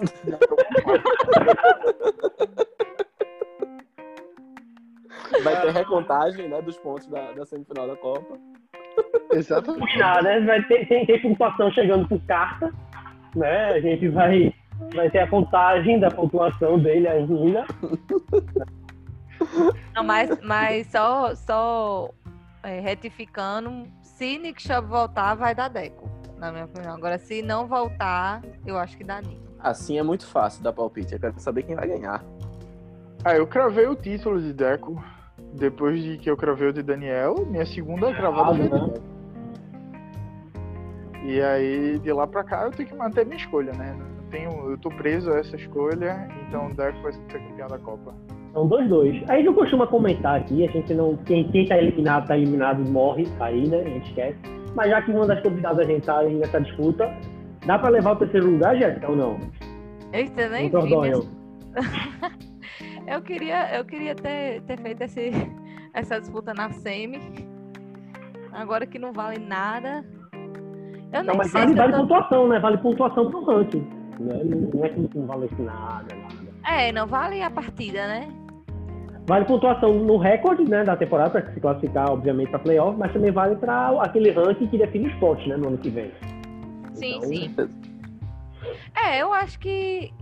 Vai ter recontagem né, dos pontos da, da semifinal da Copa. Exatamente. Combinado, né? Vai ter, tem, tem pontuação chegando por carta, né? A gente vai, vai ter a contagem da pontuação dele ainda. Não, mas, mas só, só é, retificando, se Nick Chubb voltar, vai dar Deco, na minha opinião. Agora, se não voltar, eu acho que dá Nino. Assim é muito fácil dar palpite. Eu quero saber quem vai ganhar. Ah, eu cravei o título de Deco. Depois de que eu cravei o de Daniel, minha segunda cravada foi de né? E aí, de lá pra cá, eu tenho que manter minha escolha, né? Não tenho, eu tô preso a essa escolha, então o Deco vai ser campeão da Copa. São dois, dois. A gente não costuma comentar aqui, a gente não. Quem, quem tá eliminado, tá eliminado, morre aí, né? A gente esquece. Mas já que uma das convidadas a gente tá aí nessa disputa, dá pra levar o terceiro lugar, Jéssica, ou não? Eita, nem Um Dordonho. Eu queria, eu queria ter, ter feito esse, essa disputa na semi. Agora que não vale nada. Eu Não, nem mas sei vale, vale tô- pontuação, né? Vale pontuação pro ranking. Né? Não, não é que não vale nada, nada. É, não vale a partida, né? Vale pontuação no recorde né, da temporada, para se classificar, obviamente, para playoff, mas também vale para aquele ranking que define o esporte né, no ano que vem. Sim, Então, sim. É, eu acho que.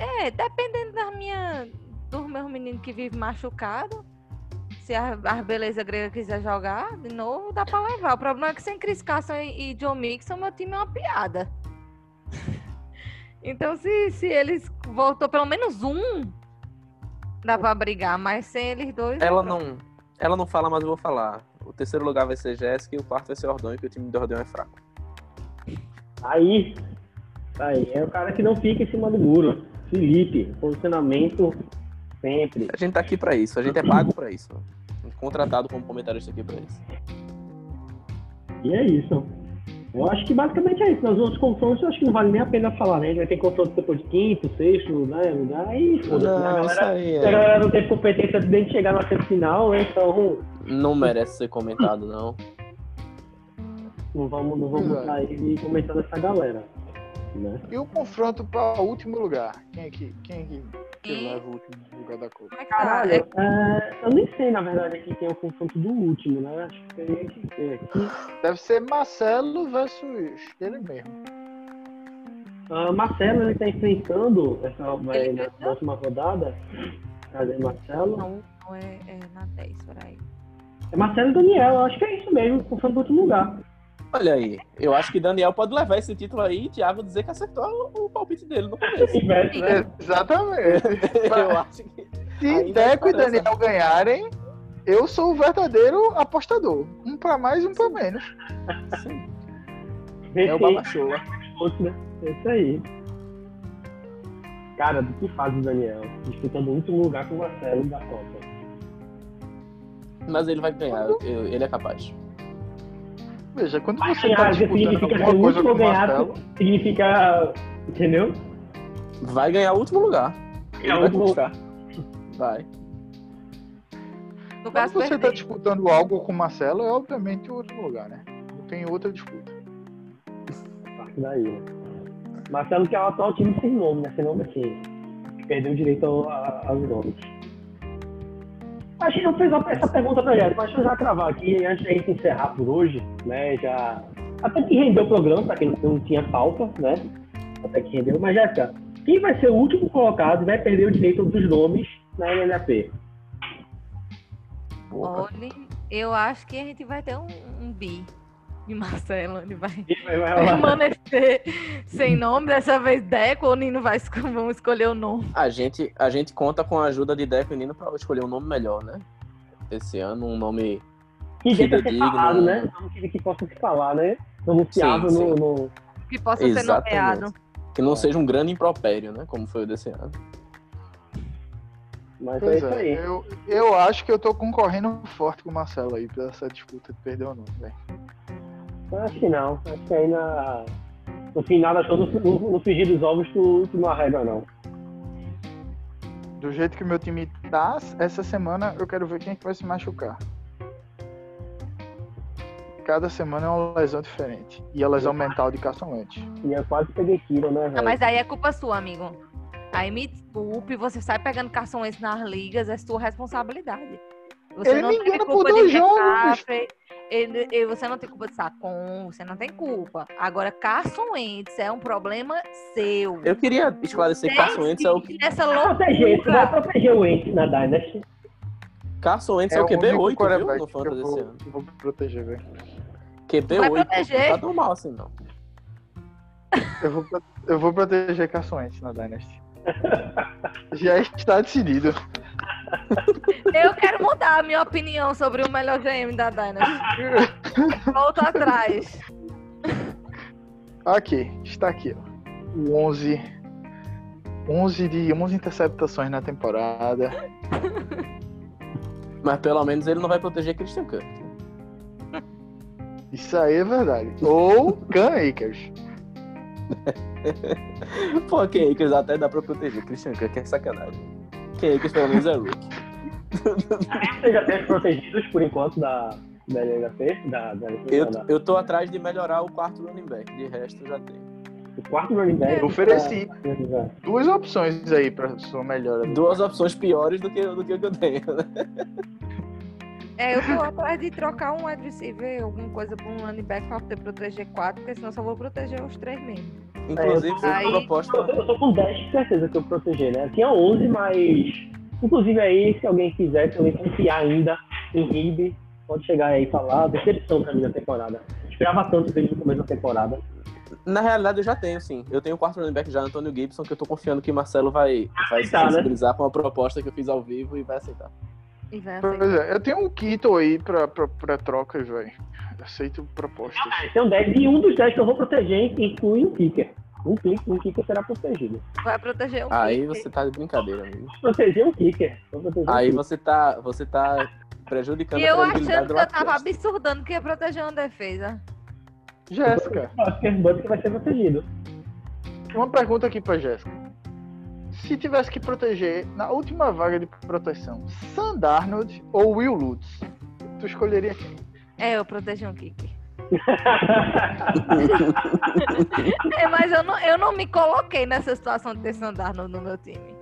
É, dependendo da minha. Dos meus meninos que vivem machucado. Se a, a beleza grega quiser jogar de novo, dá pra levar. O problema é que sem Chris Carson e, e John Mixon, meu time é uma piada. Então, se, se eles voltou pelo menos um, dá pra brigar, mas sem eles dois. Ela não, ela não fala, mas eu vou falar. O terceiro lugar vai ser Jéssica e o quarto vai ser Ordonho, que o time do Ordonho é fraco. Aí, aí, é o cara que não fica em cima do muro. Felipe, posicionamento sempre. A gente tá aqui pra isso, a gente é pago pra isso. Contratado como comentarista aqui pra isso. E é isso. Eu acho que basicamente é isso. Nas outros confrontos, eu acho que não vale nem a pena falar, né? A gente vai ter confronto depois de quinto, sexto, né? Lugar, e foda-se. né? A Não, isso galera, aí a é. galera não teve competência de chegar na semifinal, né? Então, não merece ser comentado, não. não vamos, não vamos sair comentando essa galera. Né? E o confronto para o último lugar? Quem é que, quem é que, que E- leva o último lugar da Copa? É tá? Caralho, É- eu nem sei, na verdade, aqui tem o confronto do último, né? Acho que teria que ter aqui. Deve ser Marcelo versus ele mesmo. Ah, Marcelo, ele tá enfrentando, essa, vai, na próxima rodada. Cadê Marcelo? Não, não é, é na 10, peraí. É Marcelo e Daniel, acho que é isso mesmo, confronto do último lugar. Olha aí, eu acho que Daniel pode levar esse título aí e Thiago dizer que acertou o, o palpite dele no começo. Né? Exatamente. eu acho que. Se Deco e parece. Daniel ganharem, eu sou o verdadeiro apostador. Um para mais, um para menos. Sim, é o quem Babachoa. fosse, né? É isso aí. Cara, do que faz o Daniel? Disputando o último lugar com o Marcelo da Copa. Mas ele vai ganhar, eu- ele é capaz. Veja, quando Mas você tá disputando significa ser alguma coisa com ganhar, Marcelo, significa. Entendeu? Vai ganhar o último lugar. Ele É o vai último- conquistar. Vai. No quando você tá perder. disputando algo com o Marcelo, é obviamente o último lugar, né? Não tem outra disputa. Parte daí, né? Marcelo que é o atual time sem nome, né? Sem nome assim. Perdeu o direito aos nomes. A gente não fez essa pergunta pra gente, mas deixa eu já cravar aqui, antes da gente encerrar por hoje, né? Já. Até que rendeu o programa, pra quem não tinha pauta, né? Até que rendeu. Mas, Jéssica, quem vai ser o último colocado vai perder o direito dos nomes na? Porra. Olha, eu acho que a gente vai ter um, um bi de Marcelo. Ele vai Vai- permanecer sem nome. Dessa vez, Deco ou Nino vai vão escolher o nome. A gente, a gente conta com a ajuda de Deco e Nino pra escolher um nome melhor, né? Esse ano, um nome. Que deixa ser falado, né? né? Que, que possa se falar, né? Pronunciável Sim, no- sim. no, Que possa ser Exatamente. nomeado. Que não seja um grande impropério, né? Como foi o desse ano. Mas é Pois isso aí. é, eu, eu acho que eu tô concorrendo forte com o Marcelo aí pra essa disputa de perder o nome, velho. Acho que não. Acho que aí na, no final das contas, no, no frigir dos ovos, tu, tu não arrega, não. Do jeito que o meu time tá, essa semana eu quero ver quem é que vai se machucar. Cada semana é uma lesão diferente. E a lesão mental de Carson Wentz. E eu quase peguei tiro, né, Não, velho? mas aí é culpa sua, amigo. Aí me desculpe, você sai pegando cartões nas ligas, é sua responsabilidade. Você Ele não me engana por dois jogos. Ele, ele- você não tem culpa de Sacon, você não tem culpa. Agora, Carson Wentz é um problema seu. Eu queria esclarecer que Carson Wentz é o que. Essa Vai proteger, tu vai loucura. proteger o Ents na Dynasty. Carson Wentz é, o único QB8, viu? No que Fantasy eu esse vou, ano. eu vou proteger, velho. QB8 Vai proteger. não tá tão mal assim, não. Eu vou, eu vou proteger Carson Wentz na Dynasty. Já está decidido. Eu quero mudar a minha opinião sobre o melhor GM da Dynasty. Volto atrás. Aqui, está aqui, ó. O 11 11 de 11 interceptações na temporada. Mas pelo menos ele não vai proteger Christian Kirk. Isso aí é verdade. Ou Cam Akers. Pô, Akers até dá pra proteger. Christian Kirk é sacanagem. Ken Akers pelo menos é rookie. Tem os protegidos por enquanto da, da LHP? Da, da, Eu, da- eu tô atrás de melhorar o quarto running back. De resto, eu já tenho. o quarto running back. Eu ofereci tá- duas opções aí pra sua melhora. Duas opções piores do que, do que o que eu tenho. né? É, eu tô atrás de trocar um wide receiver, alguma coisa pra um running back pra poder proteger quatro, porque senão só vou proteger os três mesmo. Inclusive, foi Aí- proposta. Eu, eu tô com 10 de certeza que eu proteger, né? Tinha 11, mas. Inclusive aí, se alguém quiser também confiar ainda em Ribe, pode chegar aí e falar. Decepção pra mim na temporada. Esperava tanto dele no começo da temporada. Na realidade, eu já tenho, sim. Eu tenho o quarto running back já, Antônio Gibson, que eu tô confiando que Marcelo vai, vai se Aceitar, né? sensibilizar com a proposta que eu fiz ao vivo e vai aceitar. E vai Pois aceitar. é, eu tenho um Kito aí pra, pra, pra troca, velho. Aceito propostas. Ah, um 10 e um dos 10 que eu vou proteger inclui um kicker. Um clique, um kicker será protegido. Vai proteger o Aí kicker. você tá de brincadeira, amigo. Proteger um kicker. Proteger um Aí kicker. você tá, você tá prejudicando E a eu credibilidade achando do que eu tava absurdando que ia proteger uma defesa. Jéssica, Acho que o Butker vai ser protegido. uma pergunta aqui pra Jéssica. Se tivesse que proteger na última vaga de proteção, Sam Darnold ou Will Lutz, tu escolheria quem? É, eu protegi um kicker. É, mas eu não, eu não me coloquei nessa situação de ter Sandarno no meu time.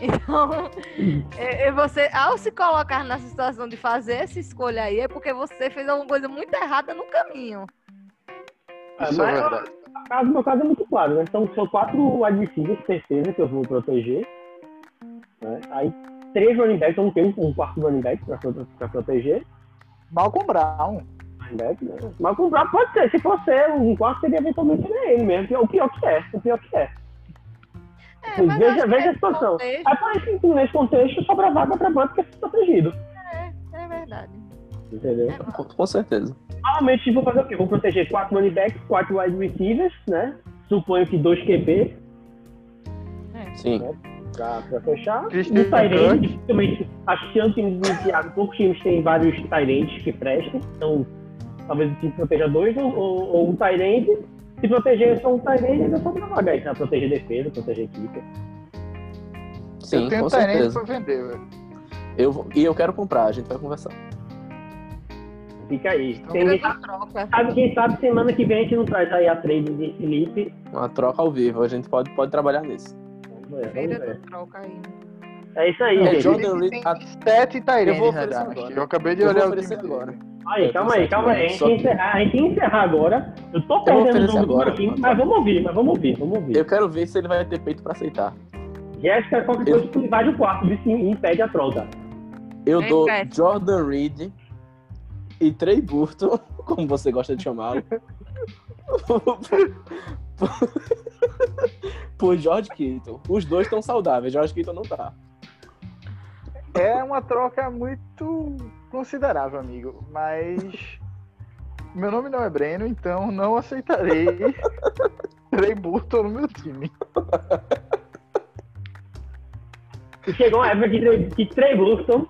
Então, é- é você, ao se colocar nessa situação de fazer essa escolha aí, é porque você fez alguma coisa muito errada no caminho. Isso é mas- verdade. O caso, meu caso é muito claro, né? Então, são quatro receivers, certeza que eu vou proteger. Né? Aí, três running backs, eu não tenho um quarto running back pra proteger. Malcolm Brown. Né? O Brown pode ser, se for ser um quarto, seria eventualmente ele mesmo, que é o pior que é, o pior que é. É, Veja- que veja a nesse situação. contexto, isso, que nesse contexto, sobra vaga pra Butker ser protegido. É verdade. Entendeu? É, Com, com certeza. Normalmente, vou fazer o quê? Vou proteger quatro running backs, quatro wide receivers, né? Suponho que dois QB Sim. Pra, pra fechar. Christian Um Tyrande, dificilmente, acho que antes de poucos times têm vários Tyrands que prestam, então talvez o time proteja dois ou, ou, ou um Tyrande. Se proteger só um Tyrande, ainda sobra vaga aí, pra proteger defesa, proteger equipe. Sim, eu tenho com Tyrande certeza. pra vender, velho. Eu, e eu quero comprar, a gente vai conversar. Fica aí. Então, Tem, troca. sabe, quem sabe semana que vem a gente não traz aí a trade de Felipe. Uma troca ao vivo, a gente pode, pode trabalhar nisso. Essa troca aí. É isso aí, É, gente. Jordan Reed- a- sete Tyrands Eu vou oferecer agora. Eu acabei de Eu olhar o time agora. dele. Aí, Eu calma aí, calma aí. A gente, tem que- encerrar, a gente tem que encerrar agora. Eu tô perdendo o agora. mas vamos ouvir, mas vamos ouvir, vamos ouvir. Eu quero ver se ele vai ter peito pra aceitar. Jéssica, qualquer coisa que invade o quarto e impede a troca. Eu Vem, dou. Jordan Reed e Trey Burton, como você gosta de chamá-lo, por George Kittle. Os dois estão saudáveis, George Kittle não tá. É uma troca muito considerável, amigo. Mas. Meu nome não é Breno, então não aceitarei Trey Burton no meu time. Chegou uma época que, Trey- que Trey Burton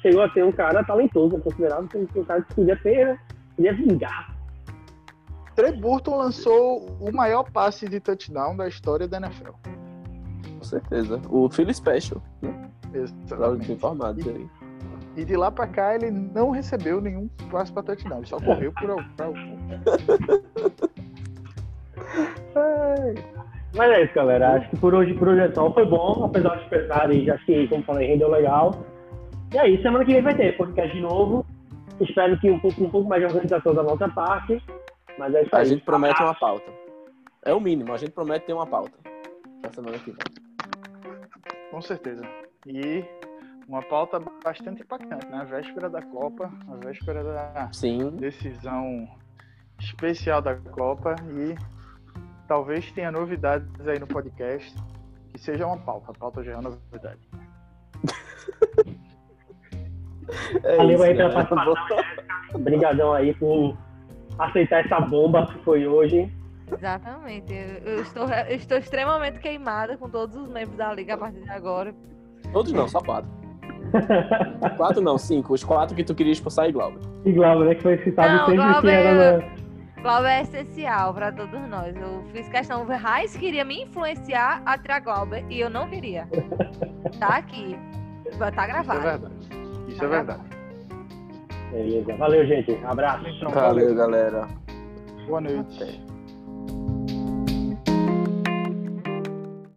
chegou a ser um cara talentoso, considerado que um cara que podia ter, podia vingar. Trey Burton lançou o maior passe de touchdown da história da NFL. Com certeza. O Philly Special, né? Exatamente. informados aí. E de lá pra cá ele não recebeu nenhum passe pra touchdown. Ele só correu por algum. Mas é isso, galera. Acho que por hoje, por hoje é só. Foi bom, apesar de pesar e acho que, como falei, rendeu legal. E aí, semana que vem vai ter podcast de novo. Espero que um pouco, um pouco mais de organização da nossa parte. Mas é isso A aí. gente promete uma pauta. É o mínimo, a gente promete ter uma pauta. Pra semana que vem. Com certeza. E uma pauta bastante impactante, na véspera da Copa, na véspera da Sim, decisão especial da Copa e talvez tenha novidades aí no podcast que seja uma pauta. A pauta já é uma novidade. é Valeu isso, aí pela galera. participação, Jéssica. Obrigadão aí por aceitar essa bomba que foi hoje. Exatamente. Eu, eu estou, eu estou extremamente queimada com todos os membros da liga a partir de agora. Todos não, só quatro. quatro não, cinco. Os quatro que tu queria expulsar e Glauber. E Glauber, né? Que foi citado Não, sempre que Glauber- era na... Glauber é essencial para todos nós. Eu fiz questão. O Reis queria me influenciar a tirar Glauber e eu não queria. Tá aqui. Vai estar Isso é gravado. verdade. Isso Tá é verdade. Beleza. Valeu, gente. Abraço. Então, Valeu, galera. Boa noite. Até.